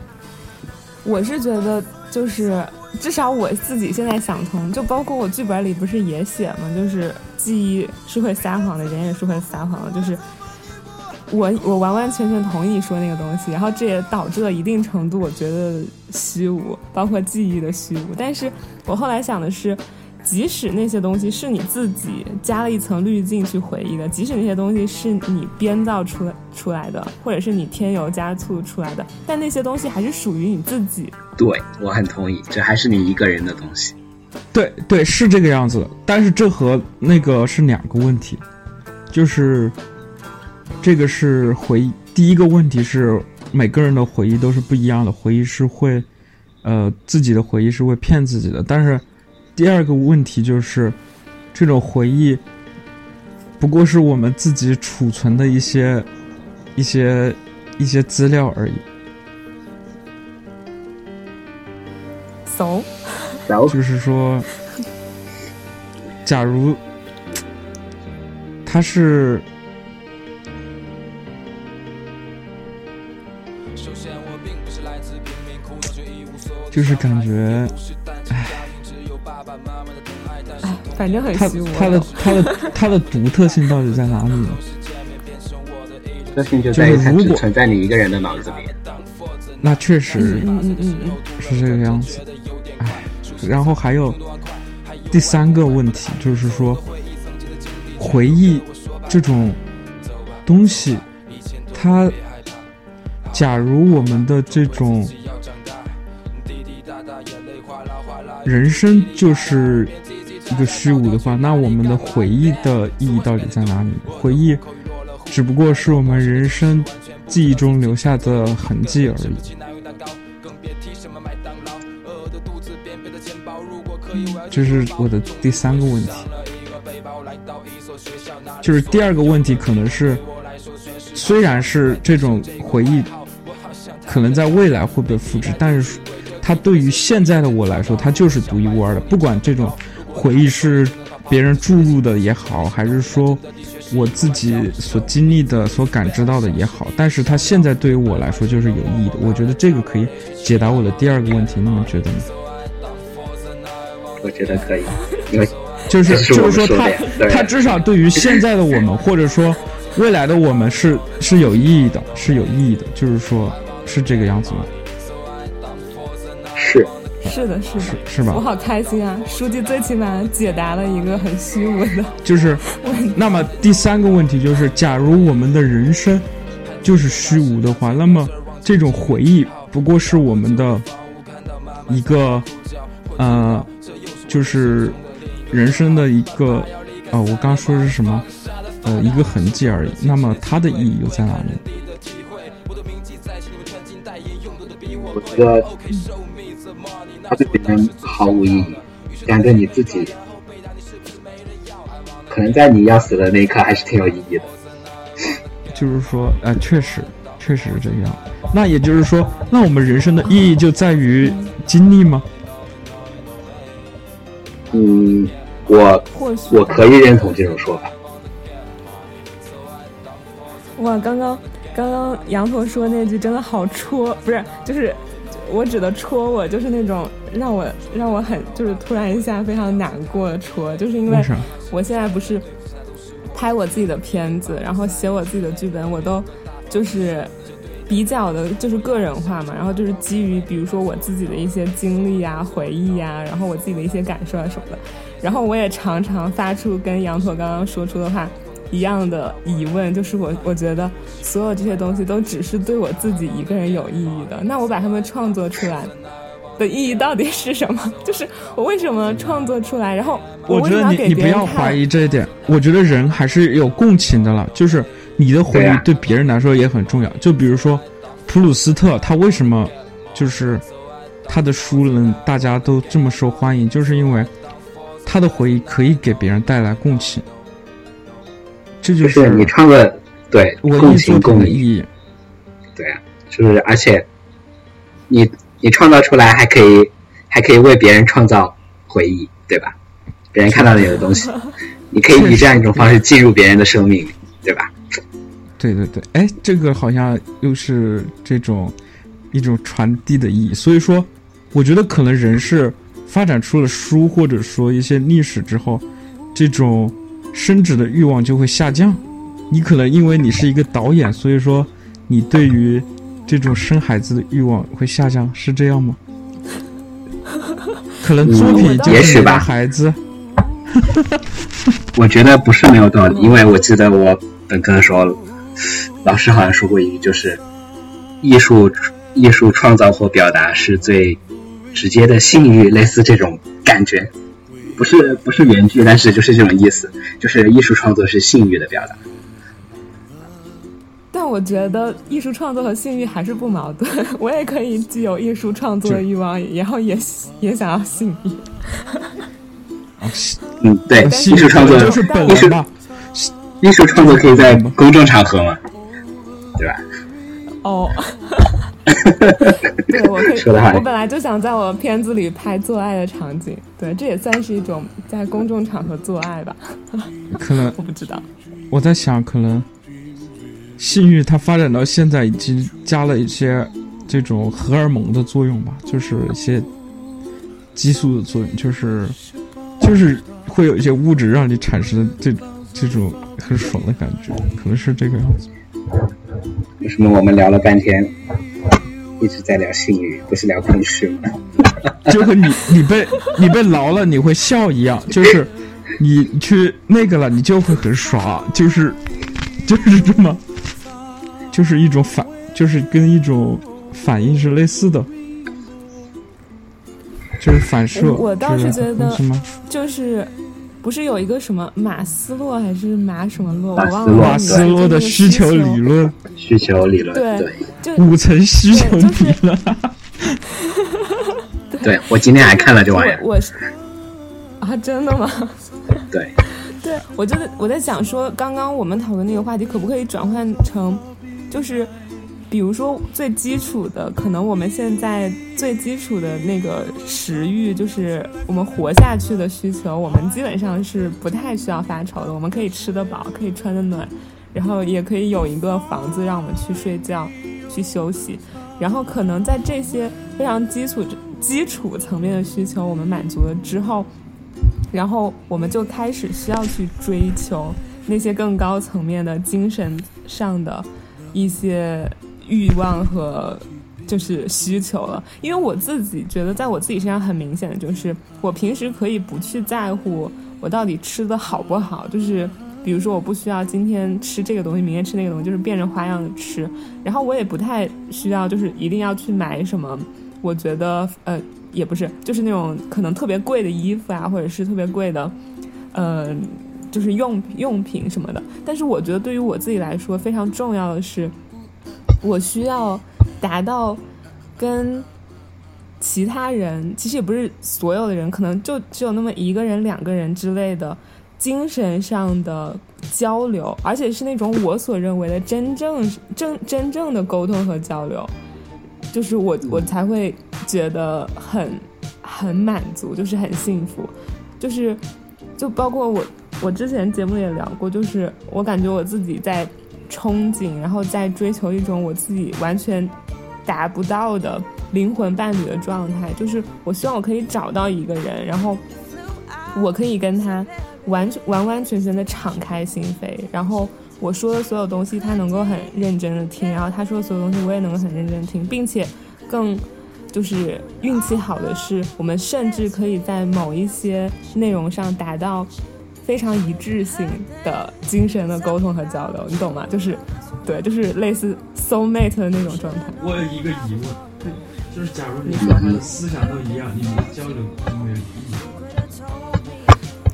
C: 我是觉得就是至少我自己现在想通，就包括我剧本里不是也写吗？就是记忆是会撒谎的，人也是会撒谎的，就是。我我完完全全同意说那个东西，然后这也导致了一定程度，我觉得虚无，包括记忆的虚无。但是我后来想的是，即使那些东西是你自己加了一层滤镜去回忆的，即使那些东西是你编造出来出来的，或者是你添油加醋出来的，但那些东西还是属于你自己。
D: 对我很同意，这还是你一个人的东西。
E: 对对，是这个样子。但是这和那个是两个问题，就是。这个是回忆。第一个问题是，每个人的回忆都是不一样的，回忆是会，呃，自己的回忆是会骗自己的。但是，第二个问题就是，这种回忆不过是我们自己储存的一些、一些、一些资料而已。
C: So，
E: 就是说，假如他是。就是感觉，
C: 反正很虚无。
E: 它的它的它的独特性到底在哪里呢？
D: 特性就在于它只存在你一个人的脑子里。
E: 那确实，
C: 嗯嗯嗯嗯，
E: 是这个样子。唉，然后还有第三个问题，就是说，回忆这种东西，它，假如我们的这种。人生就是一个虚无的话，那我们的回忆的意义到底在哪里？回忆只不过是我们人生记忆中留下的痕迹而已。这是我的第三个问题。就是第二个问题，可能是虽然是这种回忆，可能在未来会被复制，但是。它对于现在的我来说，它就是独一无二的。不管这种回忆是别人注入的也好，还是说我自己所经历的、所感知到的也好，但是它现在对于我来说就是有意义的。我觉得这个可以解答我的第二个问题，你们觉得呢？
D: 我觉得可以，因为
E: 就是就是说，它它至少对于现在的我们，或者说未来的我们是是有意义的，是有意义的。就是说，是这个样子吗？
D: 是
C: 是的，是的，
E: 是吧？
C: 我好开心啊！书记最起码解答了一个很虚无的，
E: 就是。那么第三个问题就是，假如我们的人生就是虚无的话，那么这种回忆不过是我们的一个呃，就是人生的一个呃，我刚说的是什么？呃，一个痕迹而已。那么它的意义又在哪里？
D: 我觉得。它对别人毫无意义，但对你自己，可能在你要死的那一刻还是挺有意义的。
E: 就是说，呃，确实，确实是这样。那也就是说，那我们人生的意义就在于经历吗？
D: 嗯，我我可以认同这种说法。
C: 哇，刚刚刚刚羊驼说那句真的好戳，不是，就是。我指的戳我，就是那种让我让我很就是突然一下非常难过戳，就是因为我现在不是拍我自己的片子，然后写我自己的剧本，我都就是比较的就是个人化嘛，然后就是基于比如说我自己的一些经历啊、回忆啊，然后我自己的一些感受啊什么的，然后我也常常发出跟羊驼刚刚说出的话。一样的疑问，就是我我觉得所有这些东西都只是对我自己一个人有意义的。那我把它们创作出来的意义到底是什么？就是我为什么创作出来？然后
E: 我觉得你你不要怀疑这一点。我觉得人还是有共情的了。就是你的回忆对别人来说也很重要。就比如说普鲁斯特，他为什么就是他的书能大家都这么受欢迎？就是因为他的回忆可以给别人带来共情。这
D: 就是你唱的对共情共义，对啊，就是而且你你创造出来还可以还可以为别人创造回忆，对吧？别人看到你的东西，你可以以这样一种方式进入别人的生命里，对吧？
E: 对对对，哎，这个好像又是这种一种传递的意义。所以说，我觉得可能人是发展出了书或者说一些历史之后，这种。升值的欲望就会下降，你可能因为你是一个导演，所以说你对于这种生孩子的欲望会下降，是这样吗？可能作品
D: 也许吧，
E: 孩子。
D: 我觉得不是没有道理，因为我记得我本科的时候，老师好像说过一句，就是艺术艺术创造或表达是最直接的性欲，类似这种感觉。不是不是原句，但是就是这种意思，就是艺术创作是性欲的表达。
C: 但我觉得艺术创作和性欲还是不矛盾，我也可以具有艺术创作的欲望，然后也也想要性欲。
D: 嗯，对，艺术创作
E: 就是
D: 艺术
E: 吧？
D: 艺术创作可以在公众场合嘛？对吧？
C: 哦。对，我可以。我本来就想在我片子里拍做爱的场景，对，这也算是一种在公众场合做爱吧。
E: 可能
C: 我不知道。
E: 我在想，可能性欲它发展到现在，已经加了一些这种荷尔蒙的作用吧，就是一些激素的作用，就是就是会有一些物质让你产生这这种很爽的感觉，可能是这个样子。
D: 为什么我们聊了半天？一直在聊性欲，不是聊空虚吗？
E: 就和你你被你被挠了，你会笑一样，就是 你去那个了，你就会很爽，就是就是这么，就是一种反，就是跟一种反应是类似的，就是反射。
C: 我倒
E: 是
C: 觉得，就是。不是有一个什么马斯洛还是马什么洛？我忘了。
E: 马斯洛的需求理论。
D: 需求理论。
C: 对，就
E: 五层需求理论。
D: 对，我今天还看了这玩意儿。
C: 我是啊，真的吗？
D: 对。
C: 对，我就是我在想说，刚刚我们讨论那个话题，可不可以转换成，就是。比如说最基础的，可能我们现在最基础的那个食欲，就是我们活下去的需求，我们基本上是不太需要发愁的。我们可以吃得饱，可以穿得暖，然后也可以有一个房子让我们去睡觉、去休息。然后可能在这些非常基础、基础层面的需求我们满足了之后，然后我们就开始需要去追求那些更高层面的精神上的一些。欲望和就是需求了，因为我自己觉得，在我自己身上很明显的就是，我平时可以不去在乎我到底吃的好不好，就是比如说我不需要今天吃这个东西，明天吃那个东西，就是变着花样的吃，然后我也不太需要就是一定要去买什么，我觉得呃也不是，就是那种可能特别贵的衣服啊，或者是特别贵的，呃，就是用用品什么的，但是我觉得对于我自己来说非常重要的是。我需要达到跟其他人，其实也不是所有的人，可能就只有那么一个人、两个人之类的精神上的交流，而且是那种我所认为的真正、真真正的沟通和交流，就是我我才会觉得很很满足，就是很幸福，就是就包括我我之前节目也聊过，就是我感觉我自己在。憧憬，然后在追求一种我自己完全达不到的灵魂伴侣的状态，就是我希望我可以找到一个人，然后我可以跟他完全完完全全的敞开心扉，然后我说的所有东西他能够很认真的听，然后他说的所有东西我也能够很认真听，并且更就是运气好的是，我们甚至可以在某一些内容上达到非常一致性的精神的沟通和交流，你懂吗？就是对，就是类似 soul mate 的那种状态。
E: 我有一个疑问，就是假如你们的思想都一样，你们的交流有没有意义？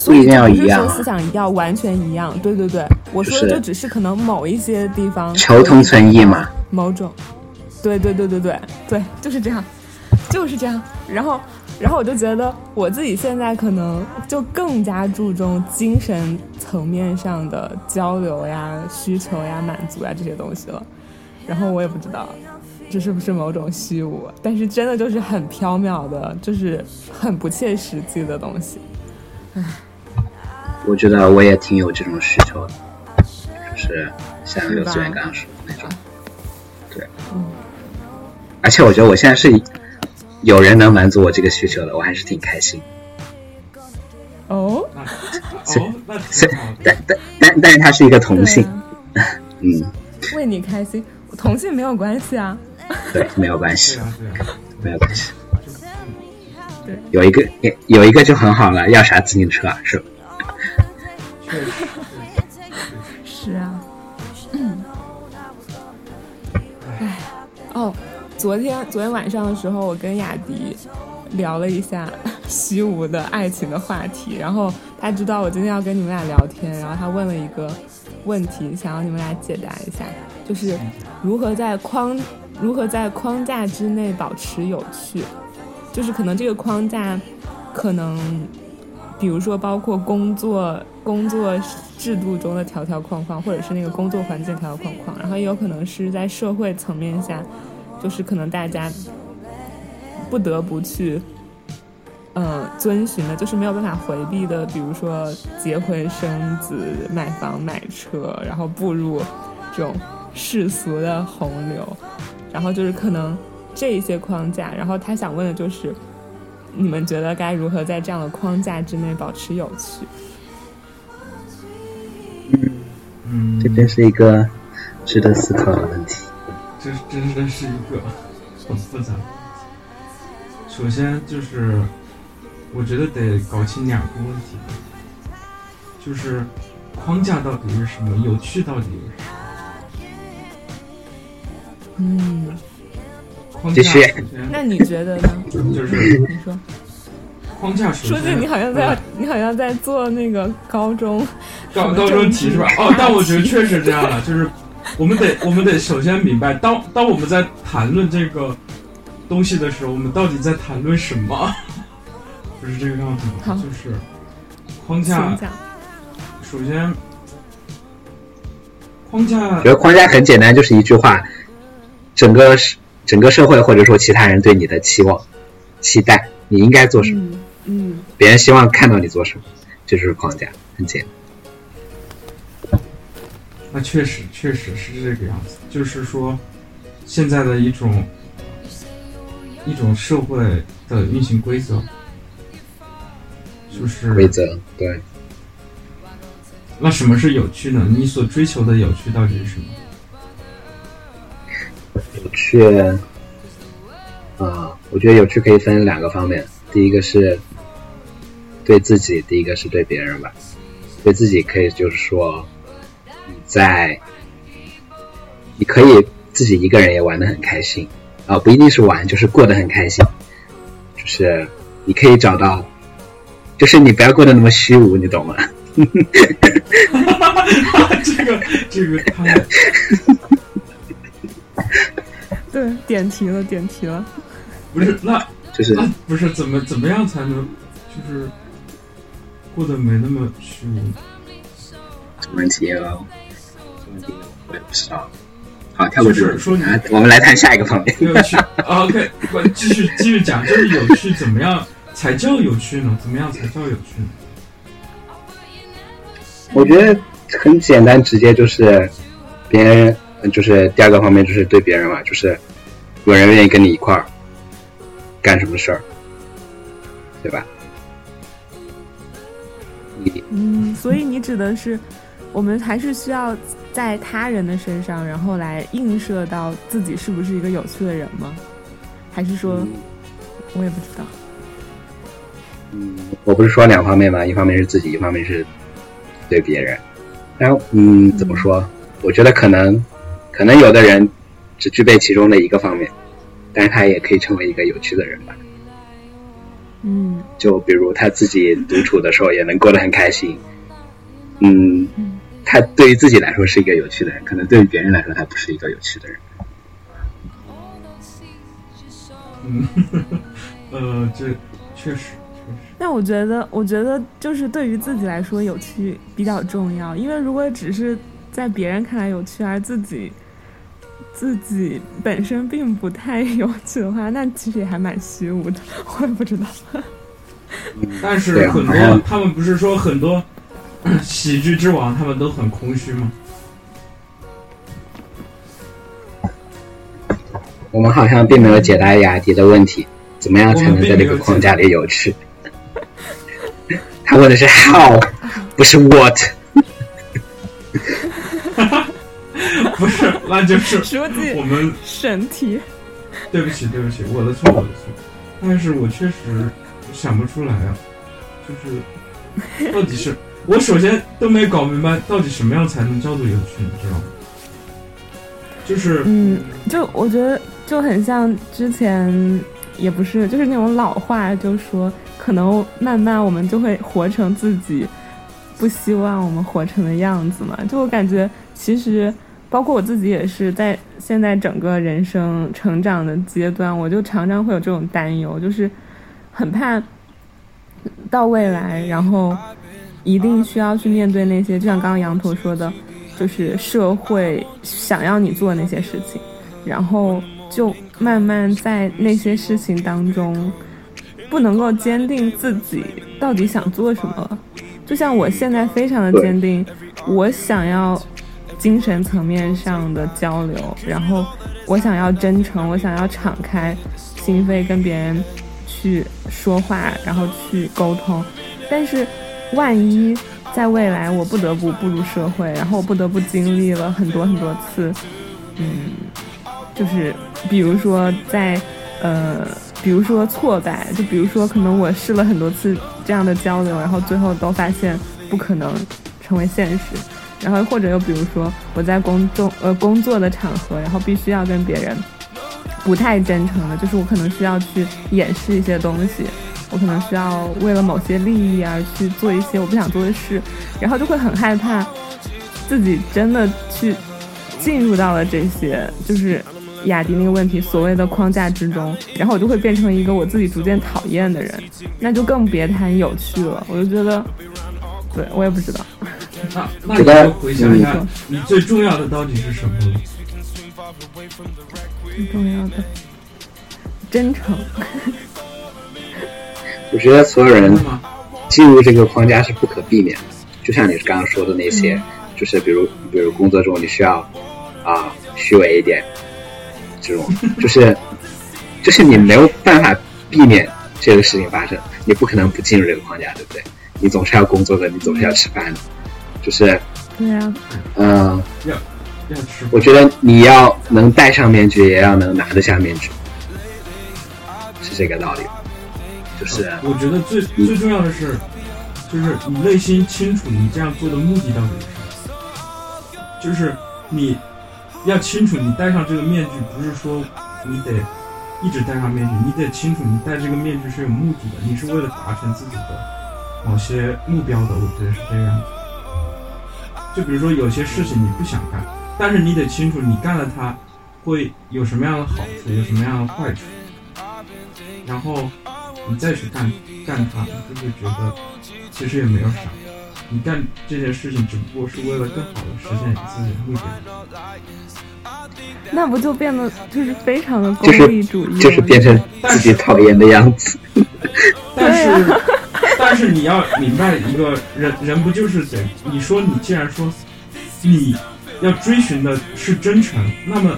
D: 不一定要一
C: 所以
D: 样啊
C: 就不是说思想要完全一样，对对对，我说的
D: 就
C: 只是可能某一些地方
D: 求同存异嘛。
C: 某种，对对对对对对，就是这样，就是这样。然后，然后我就觉得我自己现在可能就更加注重精神层面上的交流呀、需求呀、满足呀这些东西了。然后我也不知道这是不是某种虚无，但是真的就是很缥缈的，就是很不切实际的东西。
D: 唉我觉得我也挺有这种需求的，就是像刘思远刚刚说的那种，对，而且我觉得我现在是有人能满足我这个需求了，我还是挺开心。
C: 哦，
E: 那哦，那
D: 是
E: 挺好的。
D: 但但但但是他是一个同性，嗯，
C: 为你开心，同性没有关系啊。
D: 对，没有关系，
E: 啊，啊，
D: 没有关系。
C: 对，
D: 有一个有有一个就很好了，要啥自行车啊？是吧？
C: 是啊，嗯，哎，哦，昨天昨天晚上的时候，我跟雅迪聊了一下虚无的爱情的话题，然后他知道我今天要跟你们俩聊天，然后他问了一个问题，想要你们俩解答一下，就是如何在框如何在框架之内保持有趣，就是可能这个框架可能比如说包括工作工作制度中的条条框框，或者是那个工作环境条条框框，然后也有可能是在社会层面下，就是可能大家不得不去。嗯，遵循的就是没有办法回避的，比如说结婚生子、买房买车，然后步入这种世俗的洪流，然后就是可能这一些框架，然后他想问的就是，你们觉得该如何在这样的框架之内保持有趣？
E: 嗯，
D: 这真是一个值得思考的问题。
E: 这真的是一个很复杂的问题。首先就是，我觉得得搞清两个问题，就是框架到底是什么，有趣到底是什么。
C: 嗯，
E: 框架
C: 那你觉得呢？
E: 就是
C: 你说，
E: 框架首
C: 说
E: 先，
C: 句你好像在
E: 嗯
C: 你好像在做那个高中
E: 高高中题是吧？哦，但我觉得确实这样了，就是我们得我们得首先明白，当当我们在谈论这个东西的时候，我们到底在谈论什么？就是这个样子
C: 好
E: 的，就是框架。首先，框架
D: 我觉得框架很简单，就是一句话：整个社整个社会或者说其他人对你的期望、期待，你应该做什么，
C: 嗯嗯
D: 别人希望看到你做什么，这就是框架，很简单。
E: 那确实确实是这个样子，就是说，现在的一种一种社会的运行规则，就是
D: 规则对，
E: 那什么是有趣呢？你所追求的有趣到底是什么？
D: 有趣，啊、我觉得有趣可以分两个方面，第一个是对自己，第一个是对别人吧。对自己可以就是说，你在，你可以自己一个人也玩的很开心，啊、不一定是玩，就是过得很开心，就是你可以找到，就是你不要过得那么虚无，你懂吗？
E: 这个这个太
C: 对，点题了，点题了。
E: 不是那
D: 就是
E: 那不是怎么怎么样才能就是过得没那么虚无？
D: 这个问题哦，题我也不知道。好，跳过这个
E: 说你
D: 啊，我们来谈下一个方面。
E: 有趣啊，OK，我继续继续讲，就是有趣怎么样才叫有趣呢？怎么样才叫有趣呢？
D: 我觉得很简单直接，就是别人，就是第二个方面就是对别人嘛，就是有人愿意跟你一块儿，干什么事儿，对吧？
C: 嗯，所以你指的是，我们还是需要在他人的身上，然后来映射到自己是不是一个有趣的人吗？还是说，我也不知道。
D: 嗯，我不是说两方面吗？一方面是自己，一方面是对别人。然后，嗯，怎么说？我觉得可能，可能有的人只具备其中的一个方面，但是他也可以成为一个有趣的人吧。
C: 嗯
D: 就比如他自己独处的时候也能过得很开心。嗯，他对于自己来说是一个有趣的人，可能对于别人来说他不是一个有趣的人。
E: 嗯，呃，这确实确实，
C: 那我觉得，我觉得就是对于自己来说，有趣比较重要。因为如果只是在别人看来有趣，而自己自己本身并不太有趣的话，那其实也还蛮虚无的。我也不知道。
E: 但是很多他们不是说很多喜剧之王他们都很空虚吗？
D: 我们好像并没有解答雅迪的问题，怎么样才能在这个框架里有趣？他问的是 how，不是 what。
E: 不是，那就是
C: 书记
E: 我们
C: 审题，
E: 对不起，对不起，我的错，我的错。但是我确实想不出来啊，就是到底是我首先都没搞明白，到底什么样才能叫做有趣，你知道吗？就是
C: 嗯，就我觉得就很像之前，也不是，就是那种老话，就说可能慢慢我们就会活成自己不希望我们活成的样子嘛。就我感觉，其实包括我自己也是，在现在整个人生成长的阶段，我就常常会有这种担忧，就是很怕到未来，然后一定需要去面对那些，就像刚刚羊驼说的。就是社会想要你做那些事情，然后就慢慢在那些事情当中，不能够坚定自己到底想做什么了。就像我现在非常的坚定，我想要精神层面上的交流，然后我想要真诚，我想要敞开心扉跟别人去说话，然后去沟通。但是万一……在未来，我不得不步入社会，然后我不得不经历了很多很多次，嗯，就是比如说在呃，比如说挫败，就比如说可能我试了很多次这样的交流，然后最后都发现不可能成为现实，然后或者又比如说我在公众呃工作的场合，然后必须要跟别人不太真诚的，就是我可能需要去掩饰一些东西。我可能需要为了某些利益而去做一些我不想做的事，然后就会很害怕自己真的去进入到了这些，就是雅迪那个问题所谓的框架之中，然后我就会变成一个我自己逐渐讨厌的人，那就更别谈有趣了。我就觉得，对我也不知道。
E: 那 那你就回想一下，你最重要的到底是什么？
C: 最重要的，真诚。
D: 我觉得所有人进入这个框架是不可避免的，就像你刚刚说的那些，
C: 嗯、
D: 就是比如比如工作中你需要啊虚伪一点，这种 就是就是你没有办法避免这个事情发生，你不可能不进入这个框架，对不对？你总是要工作的，你总是要吃饭的，就是
C: 对呀、啊，
D: 嗯、呃，
E: 要要吃。
D: 我觉得你要能戴上面具，也要能拿得下面具，是这个道理。就是，
E: 我觉得最最重要的是，就是你内心清楚你这样做的目的到底是什么。就是你要清楚，你戴上这个面具不是说你得一直戴上面具，你得清楚你戴这个面具是有目的的，你是为了达成自己的某些目标的。我觉得是这样子。就比如说有些事情你不想干，但是你得清楚你干了它会有什么样的好处，有什么样的坏处，然后。你再去干干它，你就会觉得其实也没有啥。你干这件事情只不过是为了更好的实现你自己的目标。
C: 那不就变得就是非常的功利主义，
D: 就是变成自己讨厌的样子。
E: 但是，但是你要明白一个人，人不就是得你说你既然说你要追寻的是真诚，那么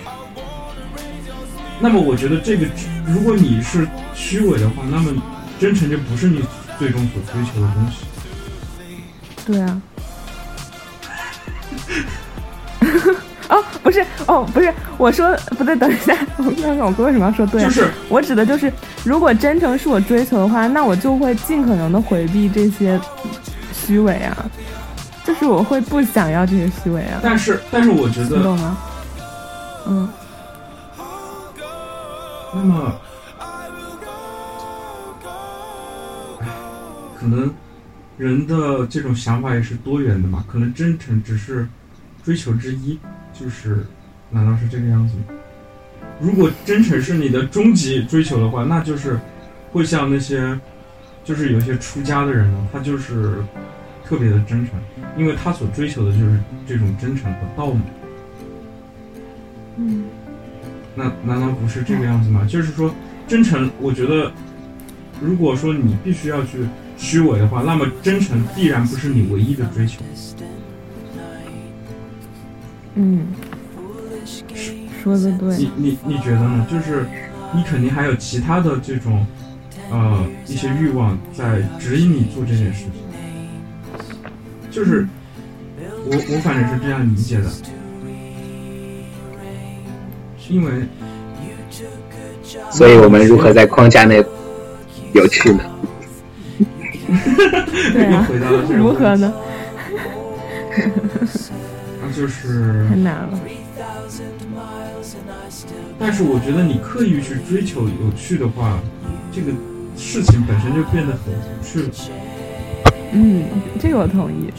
E: 那么我觉得这个，如果你是虚伪的话，那么真诚就不是你最终所追求的东西。
C: 对啊。哦，不是，哦，不是，我说不对，等一下，我刚刚我哥为什么要说对？
E: 就是
C: 我指的就是，如果真诚是我追求的话，那我就会尽可能的回避这些虚伪啊，就是我会不想要这些虚伪啊。
E: 但是，但是我觉得，
C: 你懂吗？嗯。
E: 那么，可能人的这种想法也是多元的嘛，可能真诚只是追求之一。就是，难道是这个样子吗？如果真诚是你的终极追求的话，那就是会像那些，就是有些出家的人呢，他就是特别的真诚，因为他所追求的就是这种真诚和道嘛。
C: 嗯，
E: 那难道不是这个样子吗？就是说，真诚，我觉得，如果说你必须要去虚伪的话，那么真诚必然不是你唯一的追求。
C: 嗯，说的对。
E: 你你你觉得呢？就是你肯定还有其他的这种呃一些欲望在指引你做这件事情。就是我我反正是这样理解的，因为
D: 所以我们如何在框架内有趣呢？
C: 对啊，如何呢？
E: 就是
C: 太难了，
E: 但是我觉得你刻意去追求有趣的话，这个事情本身就变得很无趣了。
C: 嗯，这个我同意。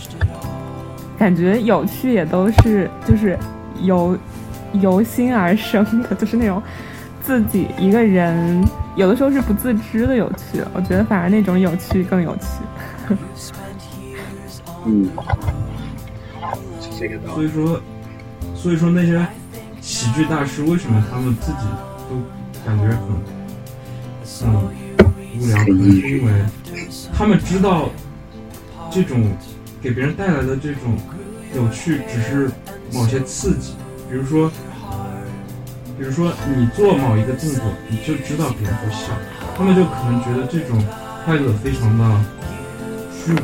C: 感觉有趣也都是就是由由心而生的，就是那种自己一个人有的时候是不自知的有趣。我觉得反而那种有趣更有趣。
D: 嗯。
E: 所以说，所以说那些喜剧大师为什么他们自己都感觉很很无聊？可能是因为他们知道这种给别人带来的这种有趣只是某些刺激，比如说，比如说你做某一个动作，你就知道别人会笑，他们就可能觉得这种快乐非常的虚无，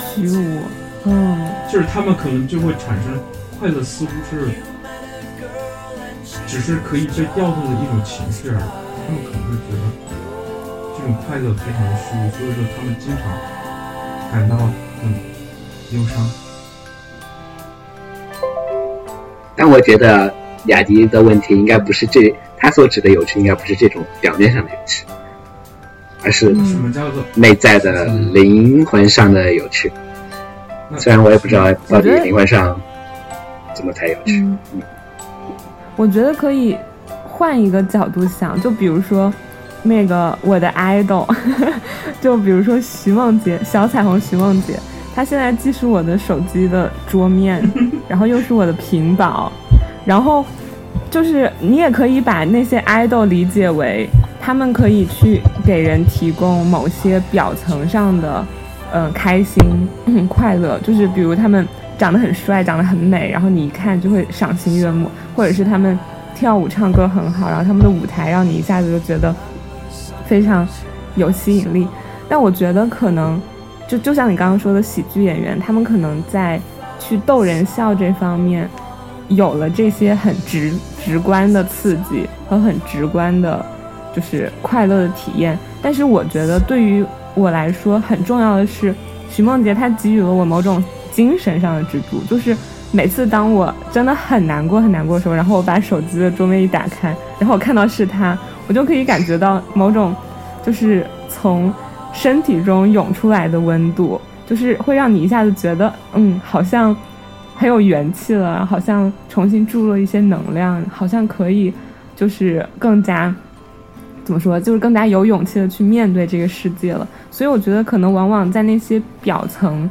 C: 虚无。嗯，
E: 就是他们可能就会产生快乐，似乎是只是可以被调动的一种情绪而已。他们可能会觉得这种快乐非常的虚无，所以说他们经常感到很忧伤。
D: 但我觉得雅迪的问题应该不是这，他所指的有趣应该不是这种表面上的有趣，而是
E: 什么叫做
D: 内在的灵魂上的有趣。虽然我也不知道到底灵魂上怎么才有趣。
C: 嗯，我觉得可以换一个角度想，就比如说那个我的 idol，就比如说徐梦洁，小彩虹徐梦洁，她现在既是我的手机的桌面，然后又是我的屏保，然后就是你也可以把那些 idol 理解为他们可以去给人提供某些表层上的。嗯，开心、快乐，就是比如他们长得很帅，长得很美，然后你一看就会赏心悦目；或者是他们跳舞、唱歌很好，然后他们的舞台让你一下子就觉得非常有吸引力。但我觉得可能就就像你刚刚说的，喜剧演员他们可能在去逗人笑这方面有了这些很直直观的刺激和很直观的，就是快乐的体验。但是我觉得对于我来说很重要的是，徐梦洁她给予了我某种精神上的支柱，就是每次当我真的很难过很难过的时候，然后我把手机的桌面一打开，然后我看到是她，我就可以感觉到某种，就是从身体中涌出来的温度，就是会让你一下子觉得，嗯，好像很有元气了，好像重新注入了一些能量，好像可以，就是更加。怎么说，就是更加有勇气的去面对这个世界了。所以我觉得，可能往往在那些表层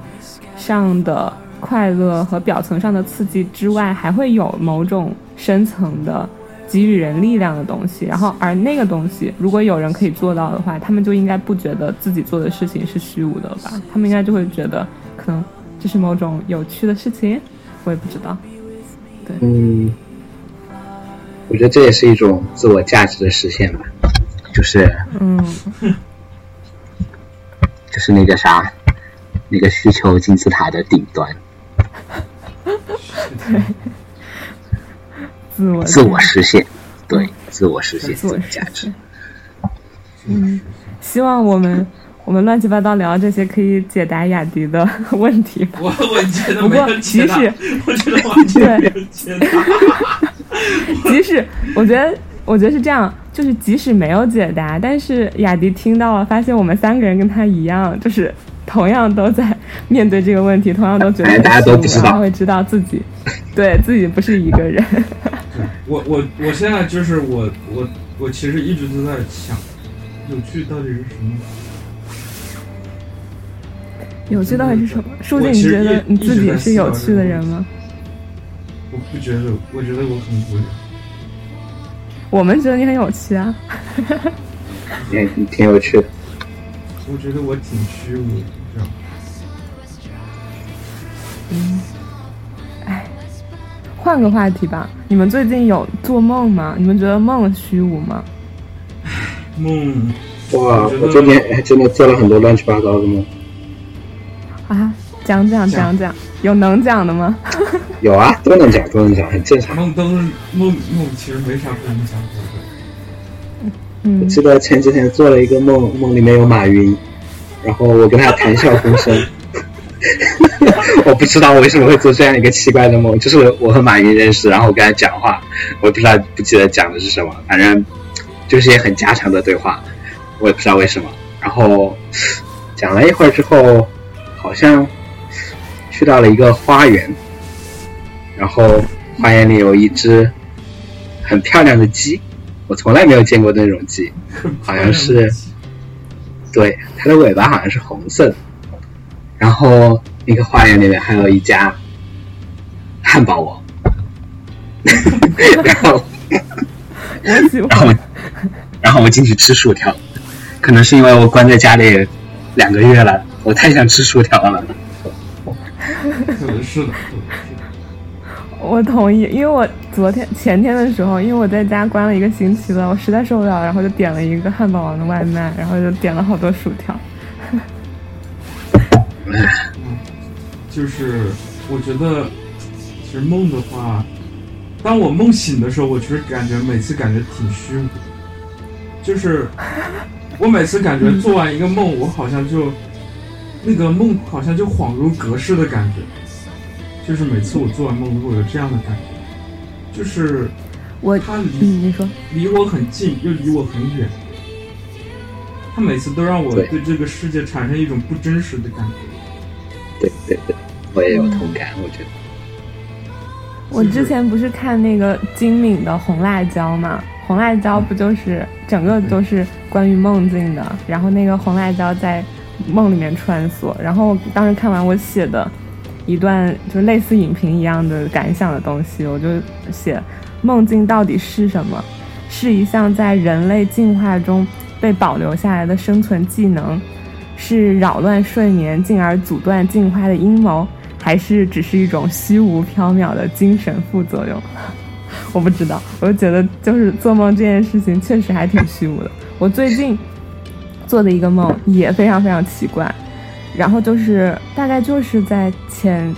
C: 上的快乐和表层上的刺激之外，还会有某种深层的给予人力量的东西。然后，而那个东西，如果有人可以做到的话，他们就应该不觉得自己做的事情是虚无的吧？他们应该就会觉得，可能这是某种有趣的事情。我也不知道。对。
D: 嗯。我觉得这也是一种自我价值的实现吧，就是
C: 嗯，
D: 就是那个啥，那个需求金字塔的顶端，
C: 自我
D: 自我实现，对，自我实现
C: 自我
D: 价值。
C: 嗯，希望我们我们乱七八糟聊这些可以解答雅迪的问题吧。
E: 我我觉得
C: 不过
E: 没有解答
C: 其实，
E: 我觉得完全没有解答。
C: 即使我觉得，我觉得是这样，就是即使没有解答，但是雅迪听到了，发现我们三个人跟他一样，就是同样都在面对这个问题，同样都觉得
D: 大家都不知道
C: 他会知道自己对自己不是一个人。
E: 我我我现在就是我我我其实一直都在想，有趣到底是什么？
C: 有趣到底是什么？书记，
E: 我其实
C: 你觉得你自己是有趣的人吗？
E: 我不觉得，我觉得我很无聊。
C: 我们觉得你很有趣啊。
D: 也挺有趣的。
E: 我觉得我挺虚无的，这样。
C: 换个话题吧，你们最近有做梦吗？你们觉得梦虚无吗？
E: 梦，
D: 哇，
E: 我
D: 今天还真的做了很多乱七八糟的梦。
C: 啊，讲讲讲讲，有能讲的吗？
D: 有啊，都能讲，都能讲，很正常。
E: 梦都是梦梦，其实没啥不能讲过的。
D: 我
C: 嗯，
D: 记得前几天做了一个梦，梦里面有马云，然后我跟他谈笑风生。我不知道我为什么会做这样一个奇怪的梦，就是我和马云认识，然后我跟他讲话，我不知道不记得讲的是什么，反正就是些很家常的对话，我也不知道为什么。然后讲了一会儿之后，好像去到了一个花园，然后花园里有一只很漂亮的鸡，我从来没有见过那种鸡，好像是对，它的尾巴好像是红色的。然后那个花园里面还有一家汉堡王，然后
C: 我喜欢。
D: 然后我然后我进去吃薯条，可能是因为我关在家里两个月了，我太想吃薯条了。
E: 可能是的，可能是的。
C: 我同意，因为我昨天前天的时候，因为我在家关了一个星期了，我实在受不了，然后就点了一个汉堡王的外卖，然后就点了好多薯条。
E: 就是我觉得，其实梦的话，当我梦醒的时候，我其实感觉每次感觉挺虚无的。就是我每次感觉做完一个梦，我好像就那个梦好像就恍如隔世的感觉。就是每次我做完梦都会有这样的感觉，就是
C: 我，
E: 它离
C: 嗯，你说，
E: 离我很近，又离我很远。他每次都让我
D: 对
E: 对这个世界产生一种不真实的感觉。
D: 对对对，我也有同感，我觉得。
C: 我之前不是看那个金敏的《红辣椒》嘛，《红辣椒》不就是整个都是关于梦境的，然后那个红辣椒在梦里面穿梭，然后当时看完我写的一段就类似影评一样的感想的东西，我就写梦境到底是什么？是一项在人类进化中被保留下来的生存技能，是扰乱睡眠进而阻断进化的阴谋，还是只是一种虚无缥缈的精神副作用？我不知道，我就觉得就是做梦这件事情确实还挺虚无的。我最近做的一个梦也非常非常奇怪，然后就是大概就是在前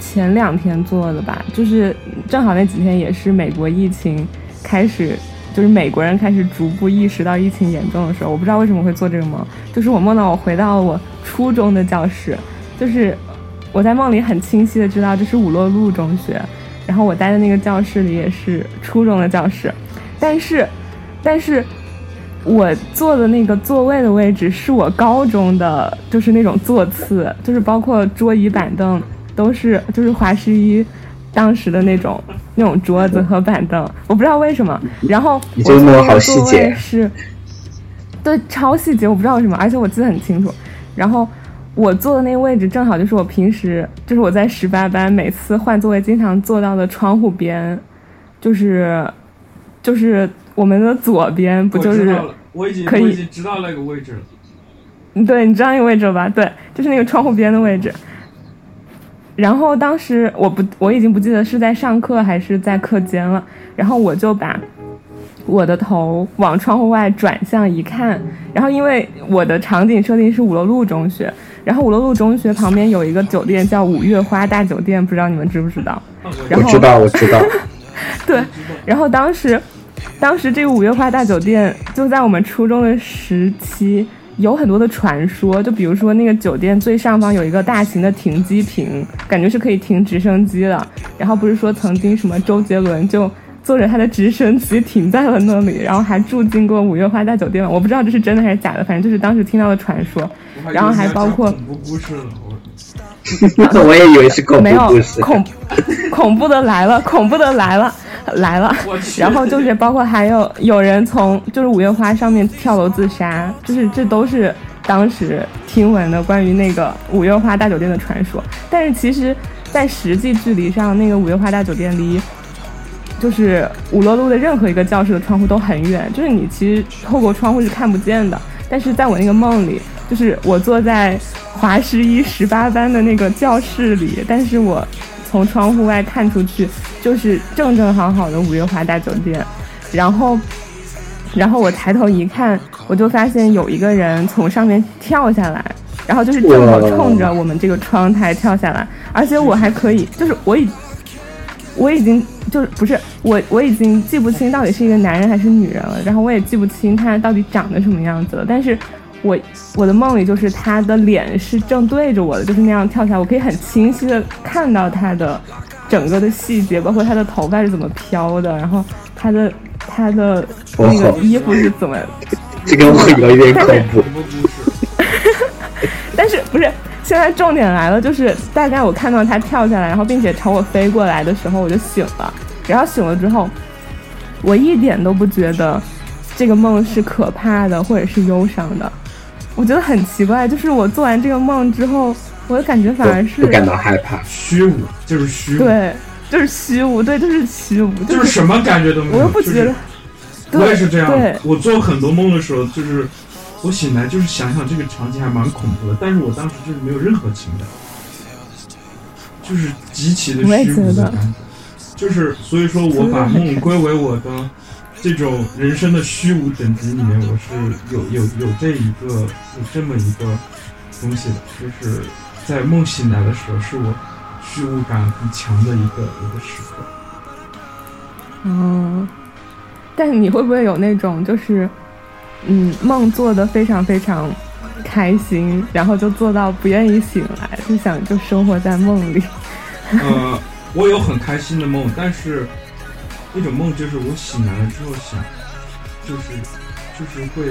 C: 前两天做的吧，就是正好那几天也是美国疫情开始，就是美国人开始逐步意识到疫情严重的时候，我不知道为什么会做这个梦，就是我梦到我回到了我初中的教室，就是我在梦里很清晰的知道这是五洛路中学，然后我待的那个教室里也是初中的教室，但是，但是。我坐的那个座位的位置是我高中的，就是那种座次，就是包括桌椅板凳都是，就是华师一当时的那种那种桌子和板凳，我不知道为什么。然后
D: 你
C: 我坐那
D: 这个
C: 座
D: 细节
C: 位是，对，超细节，我不知道为什么，而且我记得很清楚。然后我坐的那个位置正好就是我平时就是我在十八班每次换座位经常坐到的窗户边，就是就是我们的左边不就是
E: 我已经
C: 可以
E: 知道那个位置了。
C: 对，你知道那个位置了吧？对，就是那个窗户边的位置。然后当时我不我已经不记得是在上课还是在课间了，然后我就把我的头往窗户外转向一看，然后因为我的场景设定是五楼路中学，然后五楼路中学旁边有一个酒店叫五月花大酒店，不知道你们知不知道？然后
D: 我知道，我知道。
C: 对，然后当时，当时这个五月花大酒店就在我们初中的时期有很多的传说，就比如说那个酒店最上方有一个大型的停机坪，感觉是可以停直升机的。然后不是说曾经什么周杰伦就坐着他的直升机停在了那里，然后还住进过五月花大酒店吗？我不知道这是真的还是假的，反正就是当时听到的传说。然后还包括
E: 恐怖故事了，我
D: 我也以为是恐
C: 没有
D: 怖故事。
C: 恐恐怖的来了，恐怖的来了，来了。然后就是 包括还有有人从就是五月花上面跳楼自杀，就是这都是当时听闻的关于那个五月花大酒店的传说。但是其实，在实际距离上，那个五月花大酒店离就是五楼路的任何一个教室的窗户都很远，就是你其实透过窗户是看不见的。但是在我那个梦里，就是我坐在华师一十八班的那个教室里，但是我从窗户外看出去，就是正正好好的五月花大酒店，然后，然后我抬头一看，我就发现有一个人从上面跳下来，然后就是正好冲着我们这个窗台跳下来，而且我还可以，就是我已我已经就是不是我我已经记不清到底是一个男人还是女人了，然后我也记不清他到底长得什么样子了，但是我我的梦里就是他的脸是正对着我的，就是那样跳下来，我可以很清晰的看到他的整个的细节，包括他的头发是怎么飘的，然后他的他的那个衣服是怎么，
D: 这个会有一点恐怖。
C: 但是不是？现在重点来了，就是大概我看到他跳下来，然后并且朝我飞过来的时候，我就醒了。然后醒了之后，我一点都不觉得这个梦是可怕的或者是忧伤的。我觉得很奇怪，就是我做完这个梦之后，我的感觉反而是
D: 不感到害怕。
E: 虚无就是虚无，
C: 对，就是虚无，对，就是虚无，
E: 就是什么感觉都没有。
C: 我又不觉得，
E: 就是我也是这样
C: 对。
E: 我做很多梦的时候，就是我醒来就是想想这个场景还蛮恐怖的，但是我当时就是没有任何情感，就是极其的虚无的感觉。就是所以说我把梦归为我的这种人生的虚无等级里面，我是有有有这一个有这么一个东西的，就是在梦醒来的时候，是我虚无感很强的一个一个时刻。
C: 嗯，但你会不会有那种就是，嗯，梦做的非常非常开心，然后就做到不愿意醒来，就想就生活在梦里。
E: 呃，我有很开心的梦，但是那种梦就是我醒来了之后想，就是就是会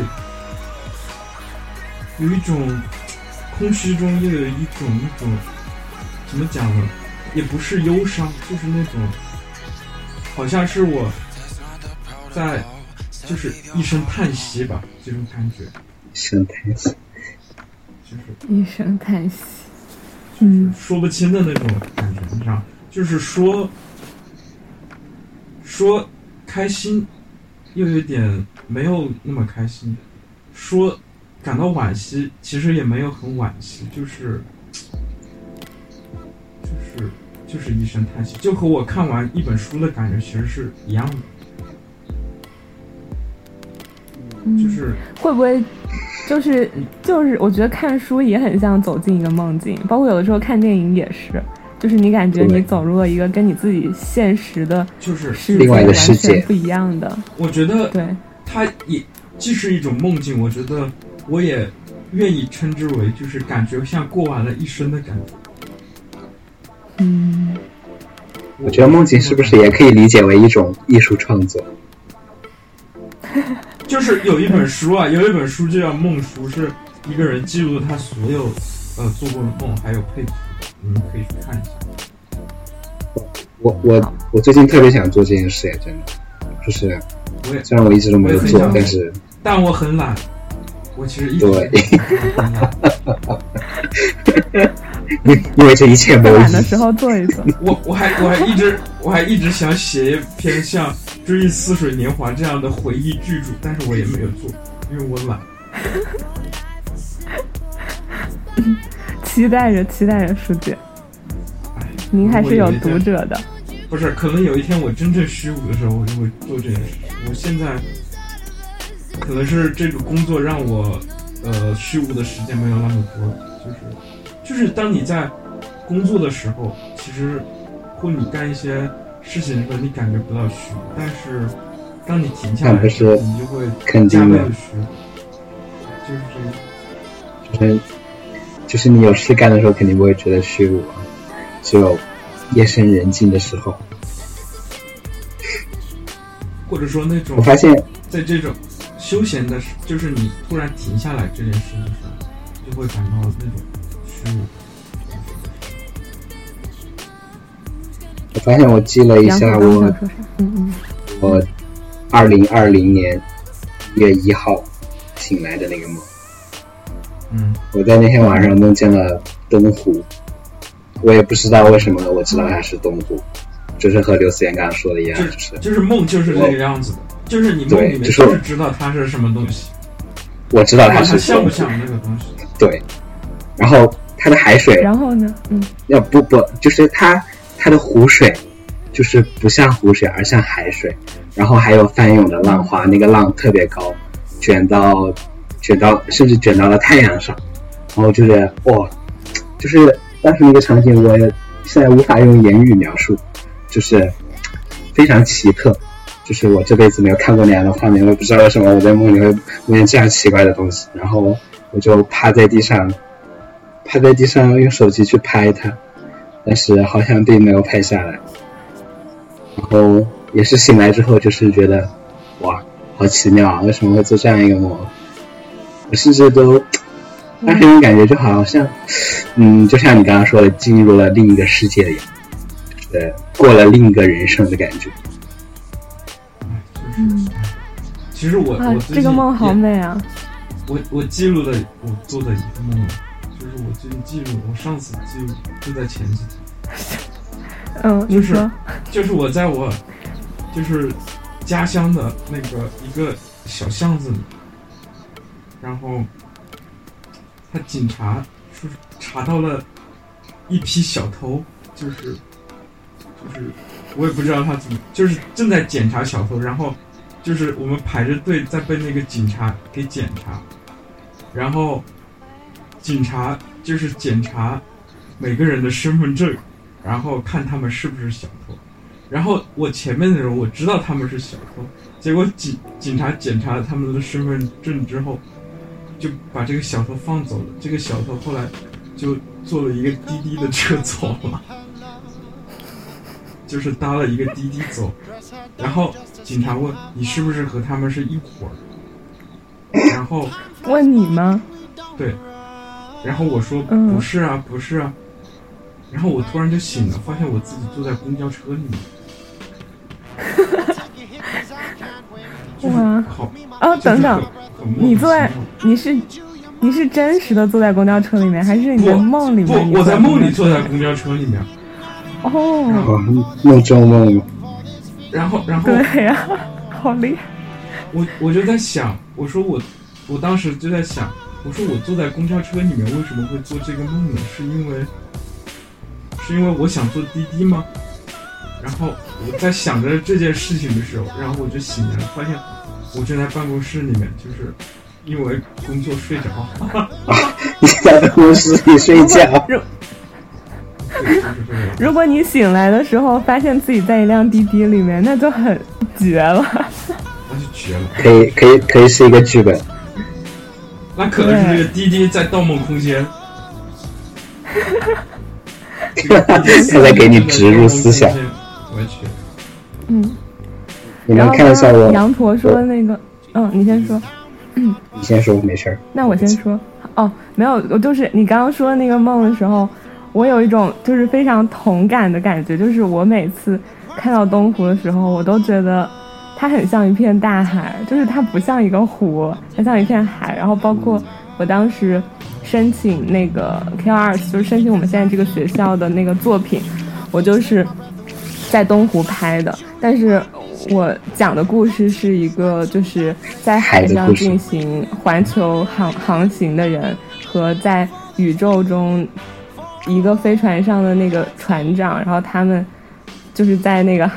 E: 有一种空虚中又有一种那种怎么讲呢？也不是忧伤，就是那种好像是我在就是一声叹息吧，这种感觉。
D: 一声叹息。
E: 就是
C: 一声叹息，嗯，
E: 说不清的那种感觉，你知道，就是说说开心，又有点没有那么开心；说感到惋惜，其实也没有很惋惜，就是就是就是一声叹息，就和我看完一本书的感觉其实是一样的，就是
C: 会不会就是就是？我觉得看书也很像走进一个梦境，包括有的时候看电影也是，就是你感觉你走入了一个跟你自己现实的
E: 就是
C: 世界
D: 另外一个世界
C: 不一样的。
E: 我觉得
C: 对，
E: 它也既是一种梦境，我觉得我也愿意称之为就是感觉像过完了一生的感觉。
C: 嗯，
D: 我觉得梦境是不是也可以理解为一种艺术创作？
E: 就是有一本书啊，有一本书就叫《梦书》，是一个人记录了他所有呃做过的梦，还有配你们可以去看一下。
D: 我我我最近特别想做这件事，真的，就是
E: 我也，
D: 虽然我一直都没有做但是
E: 但我很懒，我其实一直
D: 对
E: 很懒。
D: 因因为这一切没有意义
C: 懒的时。候做一做。
E: 我我还我还一直我还一直想写一篇像《追忆似水年华》这样的回忆巨著，但是我也没有做，因为我懒。
C: 期待着，期待着，书姐。
E: 哎，
C: 您还是有读者的。
E: 不是，可能有一天我真正虚无的时候，我就会做这件事。我现在可能是这个工作让我呃虚无的时间没有那么多，就是就是当你在工作的时候，其实或你干一些事情的时候，你感觉不到虚，但是当你停下来的时候，你就会加倍的虚，就是这样。
D: 就是就是你有事干的时候，肯定不会觉得虚无，只有夜深人静的时候，
E: 或者说那种
D: 我发现，
E: 在这种休闲的，就是你突然停下来这件事的时候，就会感到那种虚无。
D: 我发现我记了一下我，我二零二零年一月一号醒来的那个梦。
E: 嗯，
D: 我在那天晚上梦见了东湖，我也不知道为什么，我知道它是东湖，就是和刘思妍刚刚说的一样，就是
E: 就是梦就是这个样子的，就是你梦里面
D: 就是
E: 知道它是什么东西，
D: 我知道它是
E: 像不像那个东西？
D: 对，然后它的海水，
C: 然后呢？嗯，
D: 要不不就是它它的湖水，就是不像湖水，而像海水，然后还有翻涌的浪花，那个浪特别高，卷到。卷到，甚至卷到了太阳上，然后就是哇，就是当时那个场景，我现在无法用言语描述，就是非常奇特，就是我这辈子没有看过那样的画面，我也不知道为什么我在梦里会梦见这样奇怪的东西，然后我就趴在地上，趴在地上用手机去拍它，但是好像并没有拍下来，然后也是醒来之后就是觉得哇，好奇妙啊，为什么会做这样一个梦？我甚至都，当时那种感觉就好像，嗯，就像你刚刚说的，进入了另一个世界一样，呃，过了另一个人生的感觉。
E: 嗯，其实我我
C: 这个梦好美啊！
E: 我我记录了我做的一个梦，就是我最近记录，我上次记录就在前几天。
C: 嗯，
E: 就是就是我在我就是家乡的那个一个小巷子里。然后，他警察说查到了一批小偷，就是就是我也不知道他怎么，就是正在检查小偷，然后就是我们排着队在被那个警察给检查，然后警察就是检查每个人的身份证，然后看他们是不是小偷，然后我前面的人我知道他们是小偷，结果警警察检查了他们的身份证之后。就把这个小偷放走了。这个小偷后来就坐了一个滴滴的车走了，就是搭了一个滴滴走。然后警察问你是不是和他们是一伙儿？然后
C: 问你吗？
E: 对。然后我说不是啊，不是啊。然后我突然就醒了，发现我自己坐在公交车里面。
C: 哇，
E: 好
C: 哦，等等。你坐在你是你是真实的坐在公交车里面，还是你在梦里面？
E: 不，我在梦里坐在公交车里面。
C: 哦，
D: 梦中梦。
E: 然后，然后
C: 对呀，好厉害。
E: 我我就在想，我说我我当时就在想，我说我坐在公交车里面为什么会做这个梦呢？是因为是因为我想坐滴滴吗？然后我在想着这件事情的时候，然后我就醒来发现。我正在办公室里面，就是因为工作睡着。
D: 你在办公室里睡觉？
C: 如果你醒来的时候发现自己在一辆滴滴里面，那就很绝了。
E: 那就绝了。
D: 可以，可以，可以是一个剧本。
E: 那可能是这个滴滴在《盗梦空间》。
D: 他在给你植入思想。
E: 我去。
C: 嗯。
D: 你们看一下我
C: 羊驼说的那个，嗯，你先说，嗯
D: 你先说，没事儿。
C: 那我先说，哦，没有，我就是你刚刚说的那个梦的时候，我有一种就是非常同感的感觉，就是我每次看到东湖的时候，我都觉得它很像一片大海，就是它不像一个湖，它像一片海。然后包括我当时申请那个 K 二，就是申请我们现在这个学校的那个作品，我就是在东湖拍的，但是。我讲的故事是一个就是在海上进行环球航航行的人和在宇宙中一个飞船上的那个船长，然后他们就是在那个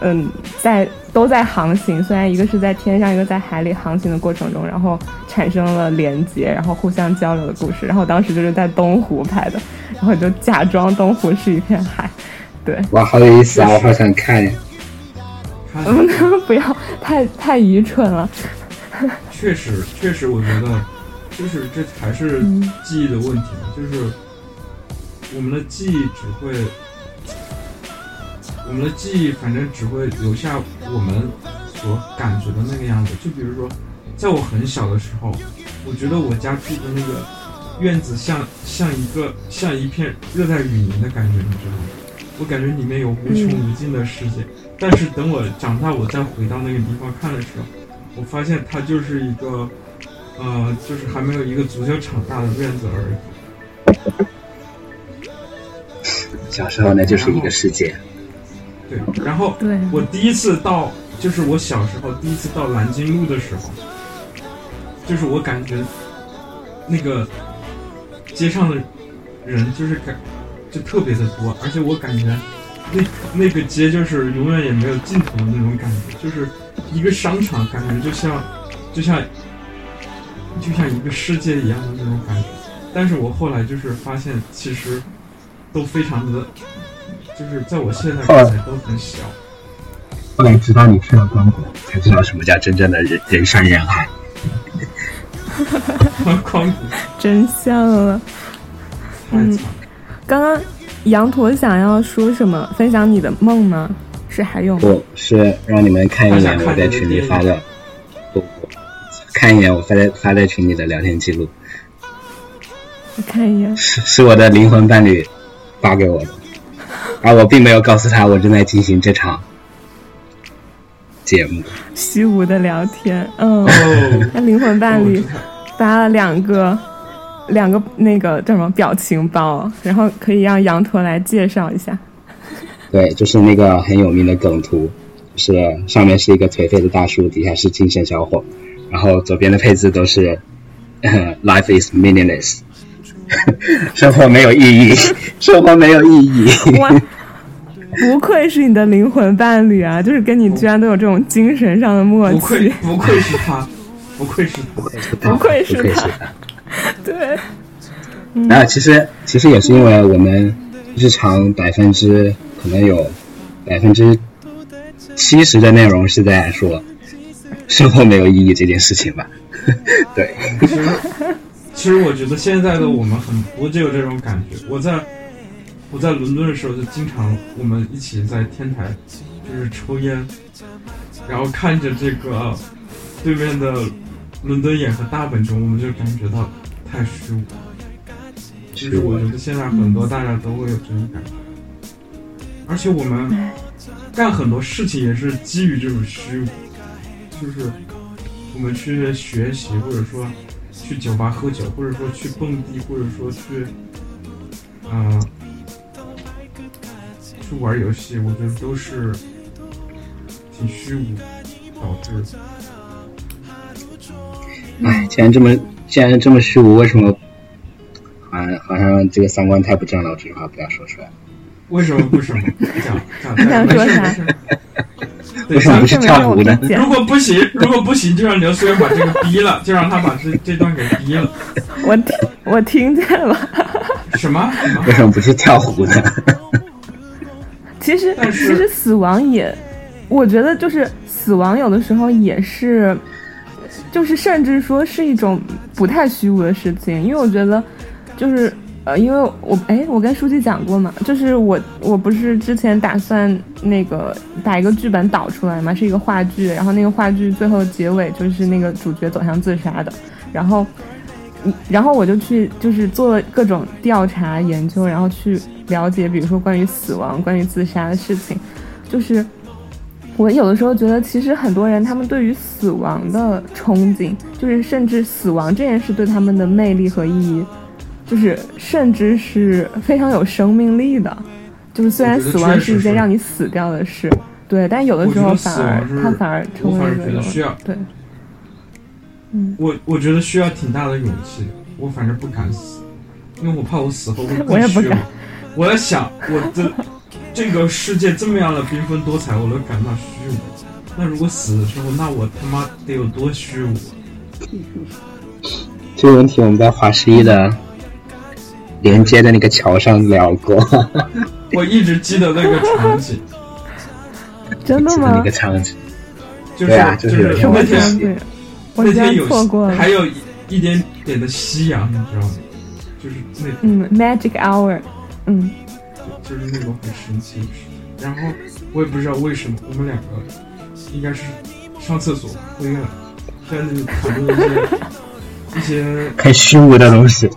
C: 嗯在都在航行，虽然一个是在天上，一个在海里航行的过程中，然后产生了连接，然后互相交流的故事。然后当时就是在东湖拍的，然后就假装东湖是一片海，对，
D: 哇，好有意思啊！我好想看。
E: 能
C: 不能，不要太太愚蠢了。
E: 确实，确实，我觉得就是这还是记忆的问题，就是我们的记忆只会，我们的记忆反正只会留下我们所感觉的那个样子。就比如说，在我很小的时候，我觉得我家住的那个院子像像一个像一片热带雨林的感觉，你知道吗？我感觉里面有无穷无尽的世界。但是等我长大，我再回到那个地方看的时候，我发现它就是一个，呃，就是还没有一个足球场大的院子而已。
D: 小时候那就是一个世界。
E: 对，然后我第一次到，就是我小时候第一次到南京路的时候，就是我感觉那个街上的人就是感就特别的多，而且我感觉那那个街就是永远也没有尽头的那种感觉，就是一个商场，感觉就像就像就像一个世界一样的那种感觉。但是我后来就是发现，其实都非常的，就是在我现在看来都很小。
D: 后来直到你去了光谷，才知道什么叫真正的人人山人海。
E: 光谷
C: 真相了。
E: 太惨了。
C: 刚刚羊驼想要说什么？分享你的梦吗？是还有吗？
D: 不是让你们看一眼我在群里发的，不不，看一眼我发在发在群里的聊天记录，
C: 我看一眼。
D: 是是我的灵魂伴侣发给我的，而 我并没有告诉他我正在进行这场节目。
C: 虚无的聊天，嗯，灵魂伴侣发了两个两个那个叫什么表情包，然后可以让羊驼来介绍一下。
D: 对，就是那个很有名的梗图，就是上面是一个颓废的大叔，底下是精神小伙，然后左边的配置都是、呃、“Life is meaningless”，生活没有意义，生活没有意义。
C: 哇，不愧是你的灵魂伴侣啊！就是跟你居然都有这种精神上的默
E: 不愧
C: 契。
E: 不愧是他，不愧是他。
C: 不愧是
D: 不愧是
C: 他
D: 他。
C: 对，
D: 然后其实其实也是因为我们日常百分之可能有百分之七十的内容是在说生活没有意义这件事情吧。对，
E: 其实，其实我觉得现在的我们很多就有这种感觉。我在我在伦敦的时候，就经常我们一起在天台就是抽烟，然后看着这个对面的伦敦眼和大本钟，我们就感觉到太虚无了。就是我觉得现在很多大家都会有这种感觉，而且我们干很多事情也是基于这种虚无，就是我们去学习，或者说去酒吧喝酒，或者说去蹦迪，或者说去，呃，去玩游戏，我觉得都是挺虚无导致的。
D: 哎，既然这么既然这么虚无，为什么好像好像这个三观太不正了？我这句话不要说出来。
E: 为什么不什么？讲讲
C: 你想
E: 没
C: 说啥
D: 为什么不是跳舞呢
C: 这么让我理解
E: 如果不行，如果不行，就让刘思源把这个逼了，就让他把这这段给逼了。
C: 我听我听见了。
E: 什么什么
D: 为？什么不是跳舞呢？
C: 其实其实死亡也，我觉得就是死亡有的时候也是，就是甚至说是一种不太虚无的事情，因为我觉得就是呃，因为我哎，我跟书记讲过嘛，就是我我不是之前打算那个把一个剧本导出来嘛，是一个话剧，然后那个话剧最后结尾就是那个主角走向自杀的，然后。然后我就去，就是做了各种调查研究，然后去了解，比如说关于死亡、关于自杀的事情。就是我有的时候觉得，其实很多人他们对于死亡的憧憬，就是甚至死亡这件事对他们的魅力和意义，就是甚至是非常有生命力的。就是虽然死亡
E: 是
C: 是一件让你死掉的事，对，但有的时候反而
E: 亡是
C: 它反而成
E: 我反而
C: 为了
E: 需要
C: 对。
E: 嗯我我觉得需要挺大的勇气，我反正不敢死。因为我怕我死后会
C: 我也不敢。
E: 我在想，我的这个世界这么样的缤纷多彩，我都感到虚无。那如果死的时候，那我他妈得有多虚无？
D: 这个问题我们在华十一的连接的那个桥上聊过，
E: 我一直记得那个场景，
C: 真的吗
D: 那个？场景。
E: 就是、
D: 对啊就是
E: 那天那天有
C: 错过了。
E: 还有一一点点的夕阳，你知道吗？就是那
C: 嗯，Magic Hour，嗯，
E: 就是那种很神奇的事。然后我也不知道为什么，我们两个应该是上厕所灰了，在那里讨论一些一 些
D: 很虚无的东西。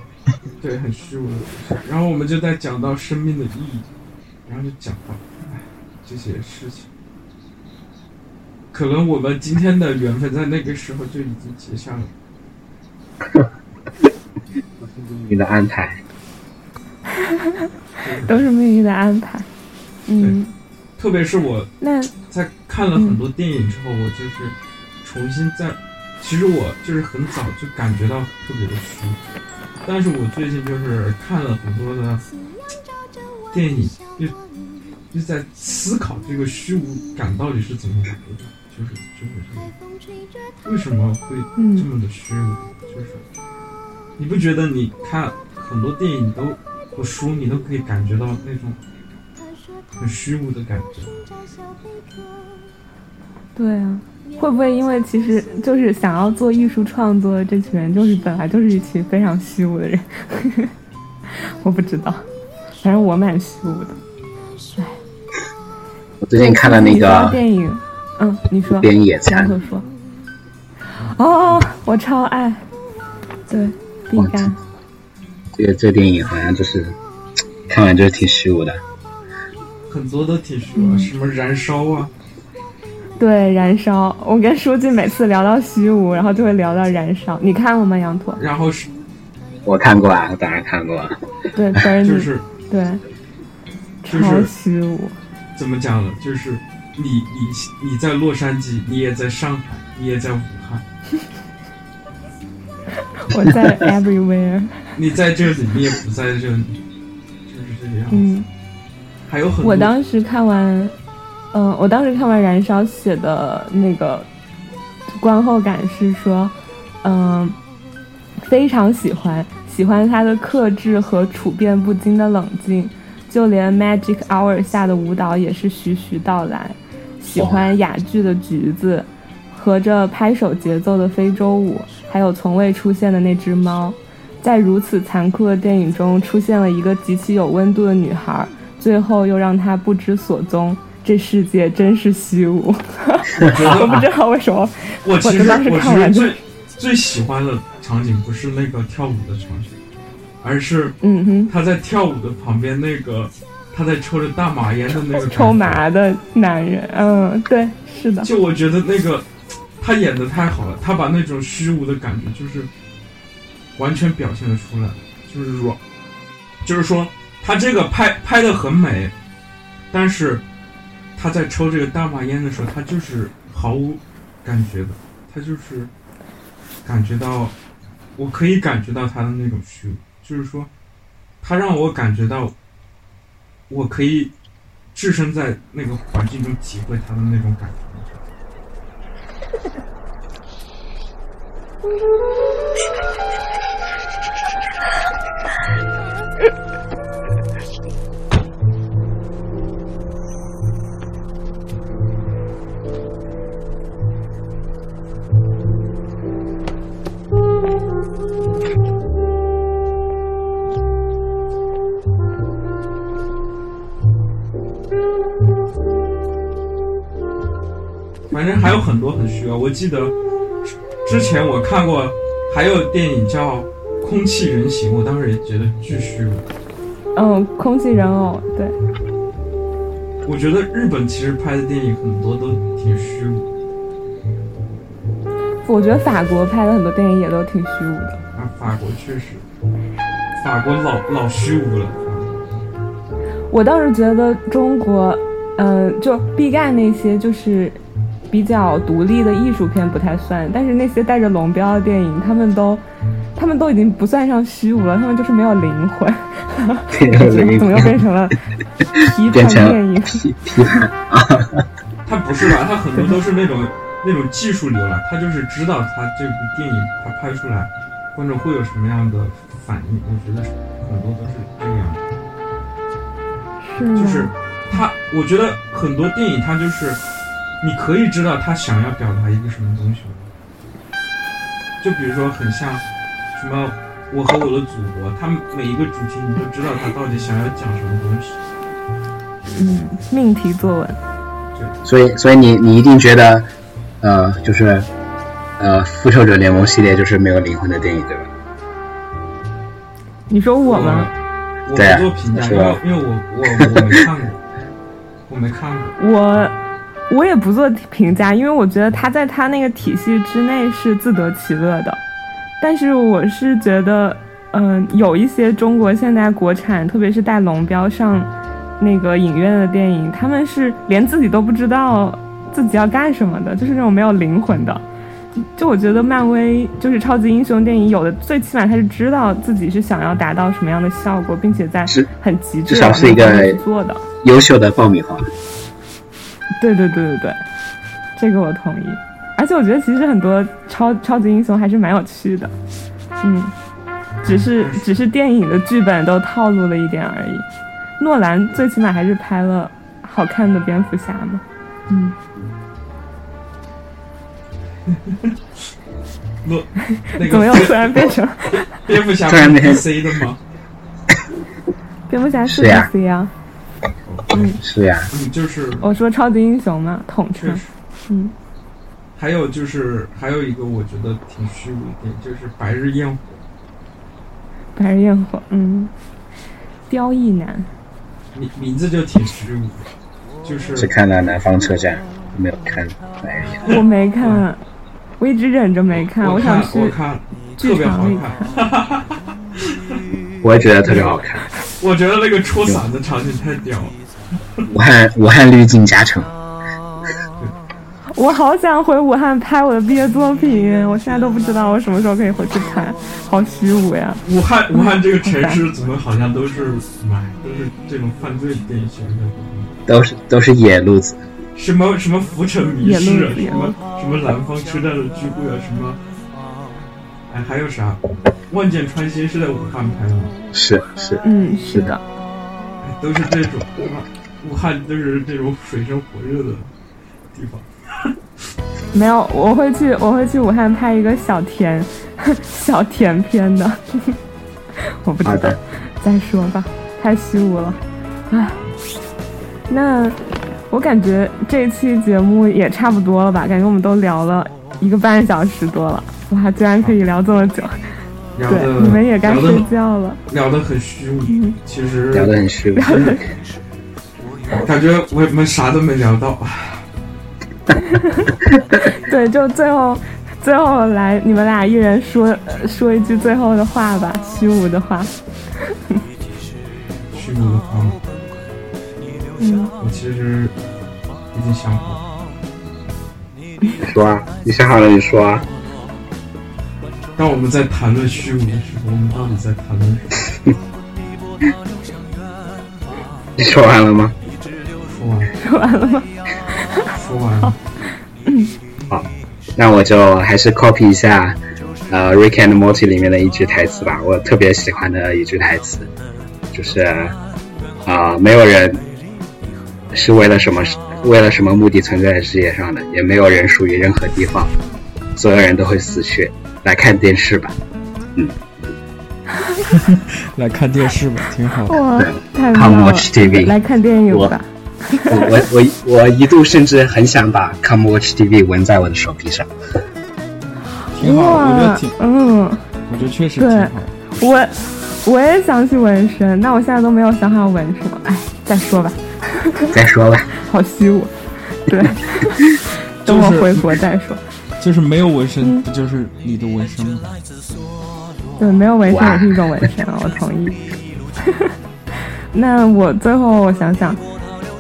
E: 对很虚无的东西。然后我们就在讲到生命的意义，然后就讲到唉这些事情。可能我们今天的缘分在那个时候就已经结下了。
D: 你的安排，
C: 都是命运的安排。嗯，
E: 特别是我
C: 那
E: 在看了很多电影之后，我就是重新在，其实我就是很早就感觉到特别的虚，但是我最近就是看了很多的电影，就就在思考这个虚无感到底是怎么来的，就是就是这个为什么会这么的虚无？就是你不觉得你看很多电影都和书，你都可以感觉到那种很虚无的感觉。
C: 对啊，会不会因为其实就是想要做艺术创作的这群人，就是本来就是一群非常虚无的人？我不知道，反正我蛮虚无的。
D: 我最近看了那个
C: 电影，嗯，你说，
D: 边野餐
C: 说。哦，我超爱，对，毕
D: 哇
C: 赣，
D: 这个这个电影好像就是看完就是挺虚无的。
E: 很多都挺虚无，什么燃烧啊，
C: 对，燃烧。我跟书记每次聊到虚无，然后就会聊到燃烧。你看过吗，羊驼？
E: 然后是
D: 我看过啊，当然看过啊。
C: 对
E: 就是
C: 对，超虚无。
E: 怎么讲呢？就是你你你在洛杉矶，你也在上海，你也在武汉，
C: 我在 everywhere。
E: 你在这里，你也不在这里，就是这个样子。
C: 嗯，
E: 还有很多
C: 我当时看完，嗯、我当时看完《燃烧》写的那个观后感是说，嗯、非常喜欢，喜欢他的克制和处变不惊的冷静，就连 Magic Hour 下的舞蹈也是徐徐道来，喜欢哑剧的橘子，合着拍手节奏的非洲舞，还有从未出现的那只猫。在如此残酷的电影中，出现了一个极其有温度的女孩，最后又让她不知所踪。这世界真是虚无，我不知道为什么。
E: 我其实
C: 我当时
E: 我
C: 看完就
E: 其实最最喜欢的场景不是那个跳舞的场景，而是
C: 嗯哼，
E: 他在跳舞的旁边那个他在抽着大麻烟的那个
C: 抽麻的男人，嗯，对，是的，
E: 就我觉得那个他演的太好了，他把那种虚无的感觉就是完全表现的出来，就是说，就是说他这个拍拍的很美，但是他在抽这个大麻烟的时候，他就是毫无感觉的，他就是感觉到，我可以感觉到他的那种虚，就是说，他让我感觉到，我可以置身在那个环境中体会他的那种感觉。反正还有很多很需要！我记得之前我看过，还有电影叫《空气人形》，我当时也觉得巨虚无。
C: 嗯，空气人偶，对，
E: 我觉得日本其实拍的电影很多都挺虚无，
C: 我觉得法国拍的很多电影也都挺虚无的。
E: 啊，法国确实，法国老老虚无了。
C: 我倒是觉得中国，嗯、就毕赣那些就是比较独立的艺术片不太算，但是那些带着龙标的电影，他们都他们都已经不算上虚无了，他们就是没有灵魂。怎么又变成了批
D: 变
C: 判电影？
D: 批批判啊，
E: 他不是吧？他很多都是那种那种技术流了，他就是知道他这部电影他拍出来，观众会有什么样的反应。我觉得很多都是这个样子。
C: 是？
E: 就是他，我觉得很多电影他就是，你可以知道他想要表达一个什么东西。就比如说很像什么《我和我的祖国》，它每一个主题你都知道他到底想要讲什么东西。
C: 嗯，命题作文。
D: 所以所以你你一定觉得，呃，就是呃，复仇者联盟系列就是没有灵魂的电影，对吧？
C: 你说我吗？
E: 我
D: 对啊
E: 不做评价，因为因为我我我没看过，我没看过。
C: 我我也不做评价，因为我觉得他在他那个体系之内是自得其乐的。但是我是觉得，嗯、有一些中国现在国产，特别是带龙标上那个影院的电影，他们是连自己都不知道自己要干什么的，就是那种没有灵魂的。就我觉得漫威就是超级英雄电影，有的最起码他是知道自己是想要达到什么样的效果，并且在很极致
D: 至少是一个
C: 的去做的。
D: 优秀的爆米花，
C: 对对对对对，这个我同意。而且我觉得其实很多超超级英雄还是蛮有趣的，嗯，只是只是电影的剧本都套路了一点而已。诺兰最起码还是拍了好看的蝙蝠侠嘛，嗯，
E: 那那
C: 怎么又
E: 个
C: 突然变成
E: 蝙蝠侠是
D: 突然变
E: DC 的吗？
C: 蝙蝠侠是
D: 是呀
C: 啊？
D: 是呀，
E: 嗯，就是
C: 我说超级英雄嘛，统称。
E: 确实。，
C: 嗯，
E: 还有就是还有一个我觉得挺虚无一点，就是《白日焰火。
C: 白日焰火，嗯，刁亦男，》，
E: 名名字就挺虚无的，就是
D: 只看了南方车站，没有看白日焰火。
C: 我没看，我一直忍着没看，
E: 我
C: 想去
E: 看我看特别好
C: 剧场里
E: 看，
D: 我也觉得特别好看。
E: 我觉得那个戳嗓子场景太屌了。
D: 武汉武汉滤镜加成，
C: 我好想回武汉拍我的毕业作品，我现在都不知道我什么时候可以回去拍，好虚无呀！
E: 武汉武汉这个城市怎么好像都是妈都是这种犯罪电影选的？
D: 都是都是野路子。
E: 什么什么浮城迷
C: 野
E: 失啊，
C: 路子野路
E: 什么什么南方车站的聚会啊，什么，哎还有啥？万箭穿心是在武汉拍的吗？
D: 是是，
C: 嗯，是的，
E: 哎都是这种，武汉就是这种水深火热的地方。
C: 没有，我会去，我会去武汉拍一个小甜 小甜片的，我不知道，再说吧，太虚无了，唉，那我感觉这期节目也差不多了吧？感觉我们都聊了一个半小时多了，哇，居然可以聊这么久，对，你们也该睡觉了。
E: 聊得很虚无，其实
D: 聊得很虚无。
E: 感觉我们啥都没聊到。
C: 对，就最后，最后来你们俩一人说呃说一句最后的话吧，虚无的话。
E: 虚无的话，
C: 嗯，
E: 我其实已经想好了。
D: 你说啊，你想好了你说啊。
E: 当我们在谈论虚无的时候，我们到底在谈论什么？
D: 你说完了吗？
E: 说完，
C: 说完了吗？
E: 说完了。
D: 好那我就还是 copy 一下，呃，《Rick and Morty》里面的一句台词吧，我特别喜欢的一句台词，就是，啊、没有人是为了什么为了什么目的存在在世界上的，也没有人属于任何地方，所有人都会死去。来看电视吧，嗯
F: 来看电视吧，挺好的。
C: 哇，太
D: Come
C: 妙了
D: watch TV
C: 来看电影吧。
D: 我我我我一度甚至很想把 Come Watch TV 纹在我的手臂上。
F: 挺好，我觉得
C: 哇
F: 挺，，
C: 嗯，
F: 我觉得确实
C: 对
F: 挺好。
C: 我我也想去纹身，那我现在都没有想好纹什么，哎，再说吧，
D: 再说吧，
C: 好虚无。对，等我回国再说。
F: 就是没有纹身，
C: 嗯
F: 不就是你的纹身吗？
C: 对，没有纹身也是一种纹身啊，我同意。那我最后我想想，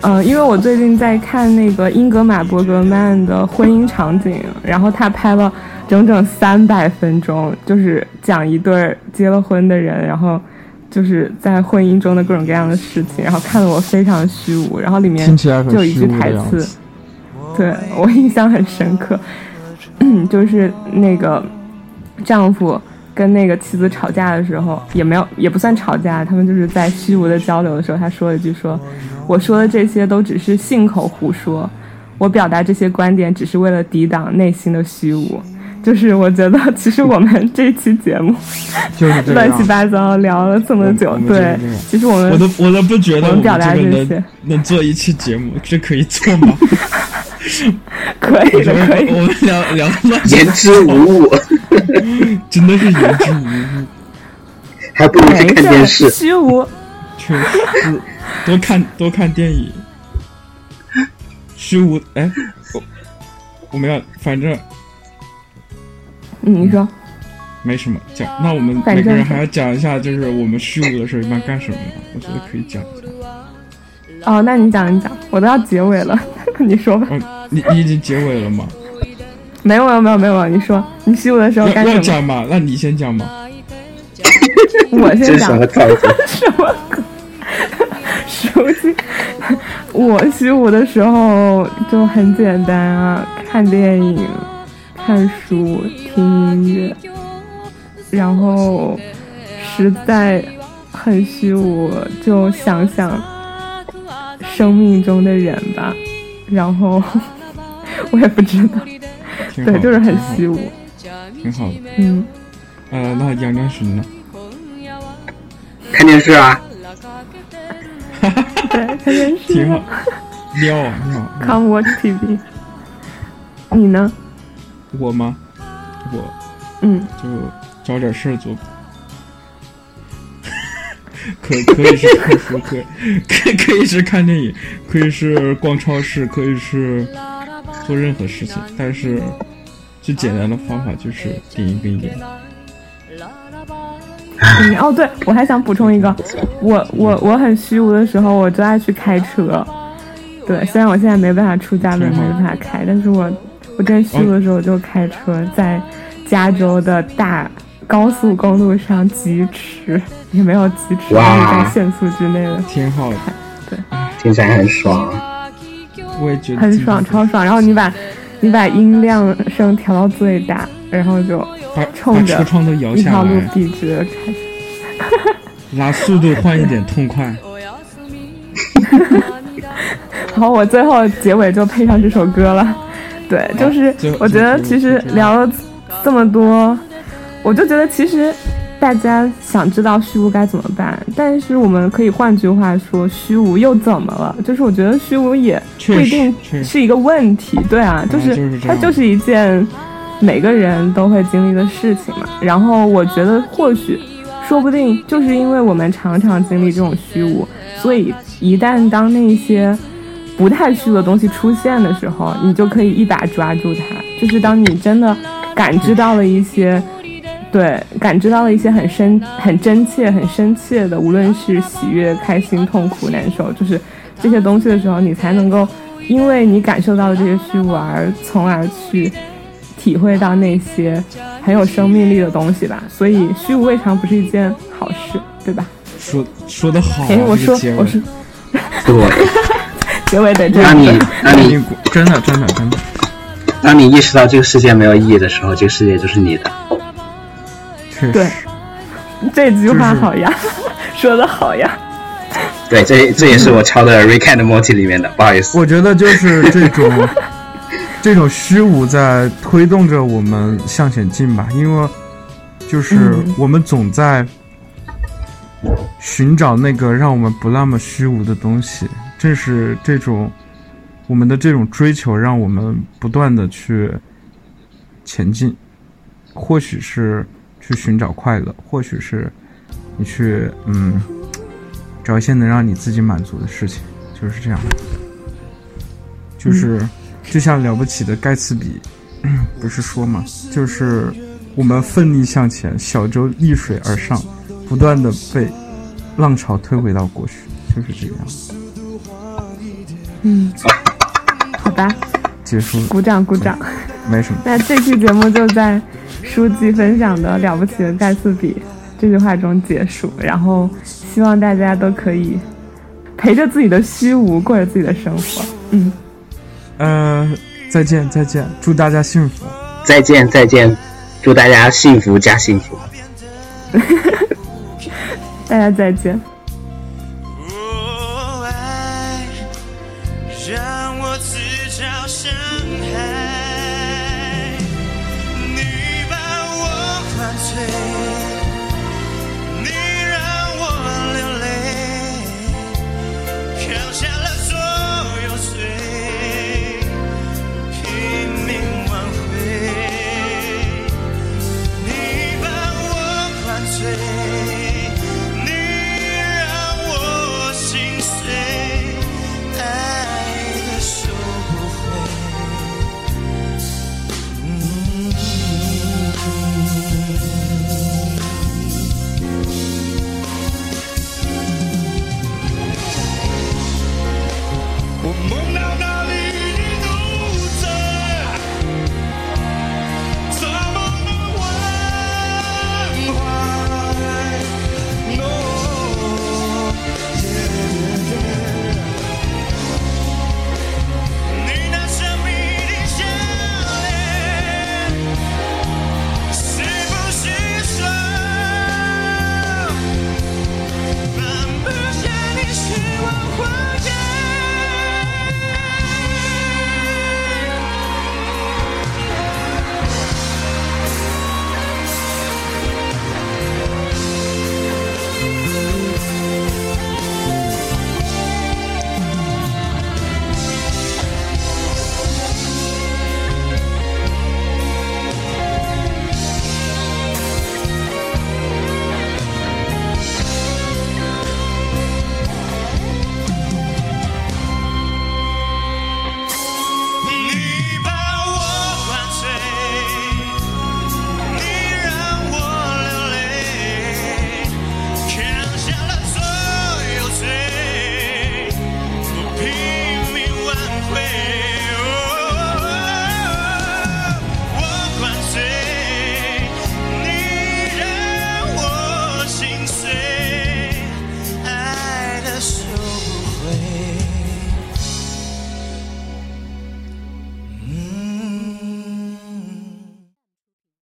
C: 呃，因为我最近在看那个英格玛·伯格曼的婚姻场景，然后他拍了整整三百分钟，就是讲一对儿结了婚的人，然后就是在婚姻中的各种各样的事情，然后看得我非常虚无。然后里面就有一句台词，对我印象很深刻，就是那个丈夫跟那个妻子吵架的时候，也没有也不算吵架，他们就是在虚无的交流的时候，他说了一句说：“我说的这些都只是信口胡说，我表达这些观点只是为了抵挡内心的虚无。”就是我觉得，其实我们这期节目
E: 就是
C: 乱七。八糟聊了这么久对，其实我们
E: 我都我都不觉得我们
C: 表达
E: 这个能
C: 这些
E: 能做一期节目，这可以做吗？
C: 可以可以
E: 我们聊聊乱七
D: 言之无物，
E: 真的是言之无物，
D: 还不如去
C: 没
D: 看电，视。
C: 虚无。
E: 确实多看多看电影。虚无哎，我我们要反正
C: 嗯，你说。
E: 没什么讲，那我们每个人还要讲一下，就是我们虚无的时候一般干什么呢？我觉得可以讲一下。
C: 哦，那你讲，你讲，我都要结尾了，你说吧。
E: 哦，你你已经结尾了吗？
C: 没有，没有，没有，没有，你说，你虚无的时候
E: 要
C: 干什么？
E: 要讲吗？那你先讲嘛。
C: 我先讲
D: 什么套路？
C: 什么鬼？熟悉。我虚无的时候就很简单啊，看电影、看书、听音乐，然后实在很虚无，就想想生命中的人吧，然后 我也不知道，对，就是很虚无，
E: 挺好的。
C: 嗯。
E: 呃，那杨江巡呢？
D: 看电视啊，
C: 对，看电视。
E: 挺好。撩啊撩啊
C: ！Come watch TV。你呢？
E: 我吗？我
C: 嗯，
E: 就找点事儿做。可可以是看书，可可可以是看电影，可以是逛超市，可以是做任何事情。但是最简单的方法就是点一根烟。
C: 嗯哦，对，我还想补充一个，我我我很虚无的时候，我就爱去开车。对，虽然我现在没办法出家门，没办法开，但是我我真虚无的时候，我就开车在加州的大高速公路上疾驰，也没有疾驰，
D: 哇
C: 就是在限速之内的，
E: 挺好的，对
D: 听起来很爽。
E: 我也觉得
C: 很爽，超爽。然后你把你把音量声调到最大，然后就
E: 把
C: 冲着
E: 把车窗都摇下
C: 一条路
E: 来，
C: 笔直的开。
E: 拿 速度换一点痛快。
C: 然后我最后结尾就配上这首歌了。对，就是我觉得其实聊了这么多，我就觉得其实大家想知道虚无该怎么办，但是我们可以换句话说，虚无又怎么了？就是我觉得虚无也不一定是一个问题，对啊，就
E: 就是
C: 它就是一件每个人都会经历的事情嘛。然后我觉得或许。说不定就是因为我们常常经历这种虚无，所以一旦当那些不太虚的东西出现的时候，你就可以一把抓住它。就是当你真的感知到了一些，对，感知到了一些很深、很真切、很深切的，无论是喜悦、开心、痛苦、难受，就是这些东西的时候，你才能够因为你感受到了这些虚无，而从而去体会到那些很有生命力的东西吧。所以虚无未尝不是一件好事，对吧？
E: 说说的好、啊，
C: 哎，我说我说
D: 对，
C: 结尾得这样。
D: 当你当你
E: 真的真的真的，
D: 当你意识到这个世界没有意义的时候，这个世界就是你的。
C: 对这句话好呀，说的好呀。
D: 对，这这也是我抄的《Rick and Morty》里面的，不好意思。
E: 我觉得就是这种 这种虚无在推动着我们向前进吧，因为就是
C: 嗯
E: 我们总在寻找那个让我们不那么虚无的东西，正是这种我们的这种追求，让我们不断的去前进，或许是去寻找快乐，或许是你去嗯找一些能让你自己满足的事情，就是这样。就是就像了不起的盖茨比，不是说嘛，就是我们奋力向前，小舟逆水而上，不断的被浪潮推回到过去，就是这个样子。
C: 嗯，好吧，
E: 结束了。
C: 鼓掌鼓掌。
E: 没什么。
C: 那这期节目就在书记分享的了不起的盖茨比这句话中结束，然后希望大家都可以陪着自己的虚无过着自己的生活。嗯，
E: 呃，再见再见，祝大家幸福。
D: 再见再见，祝大家幸福加幸福。
C: 大家再见。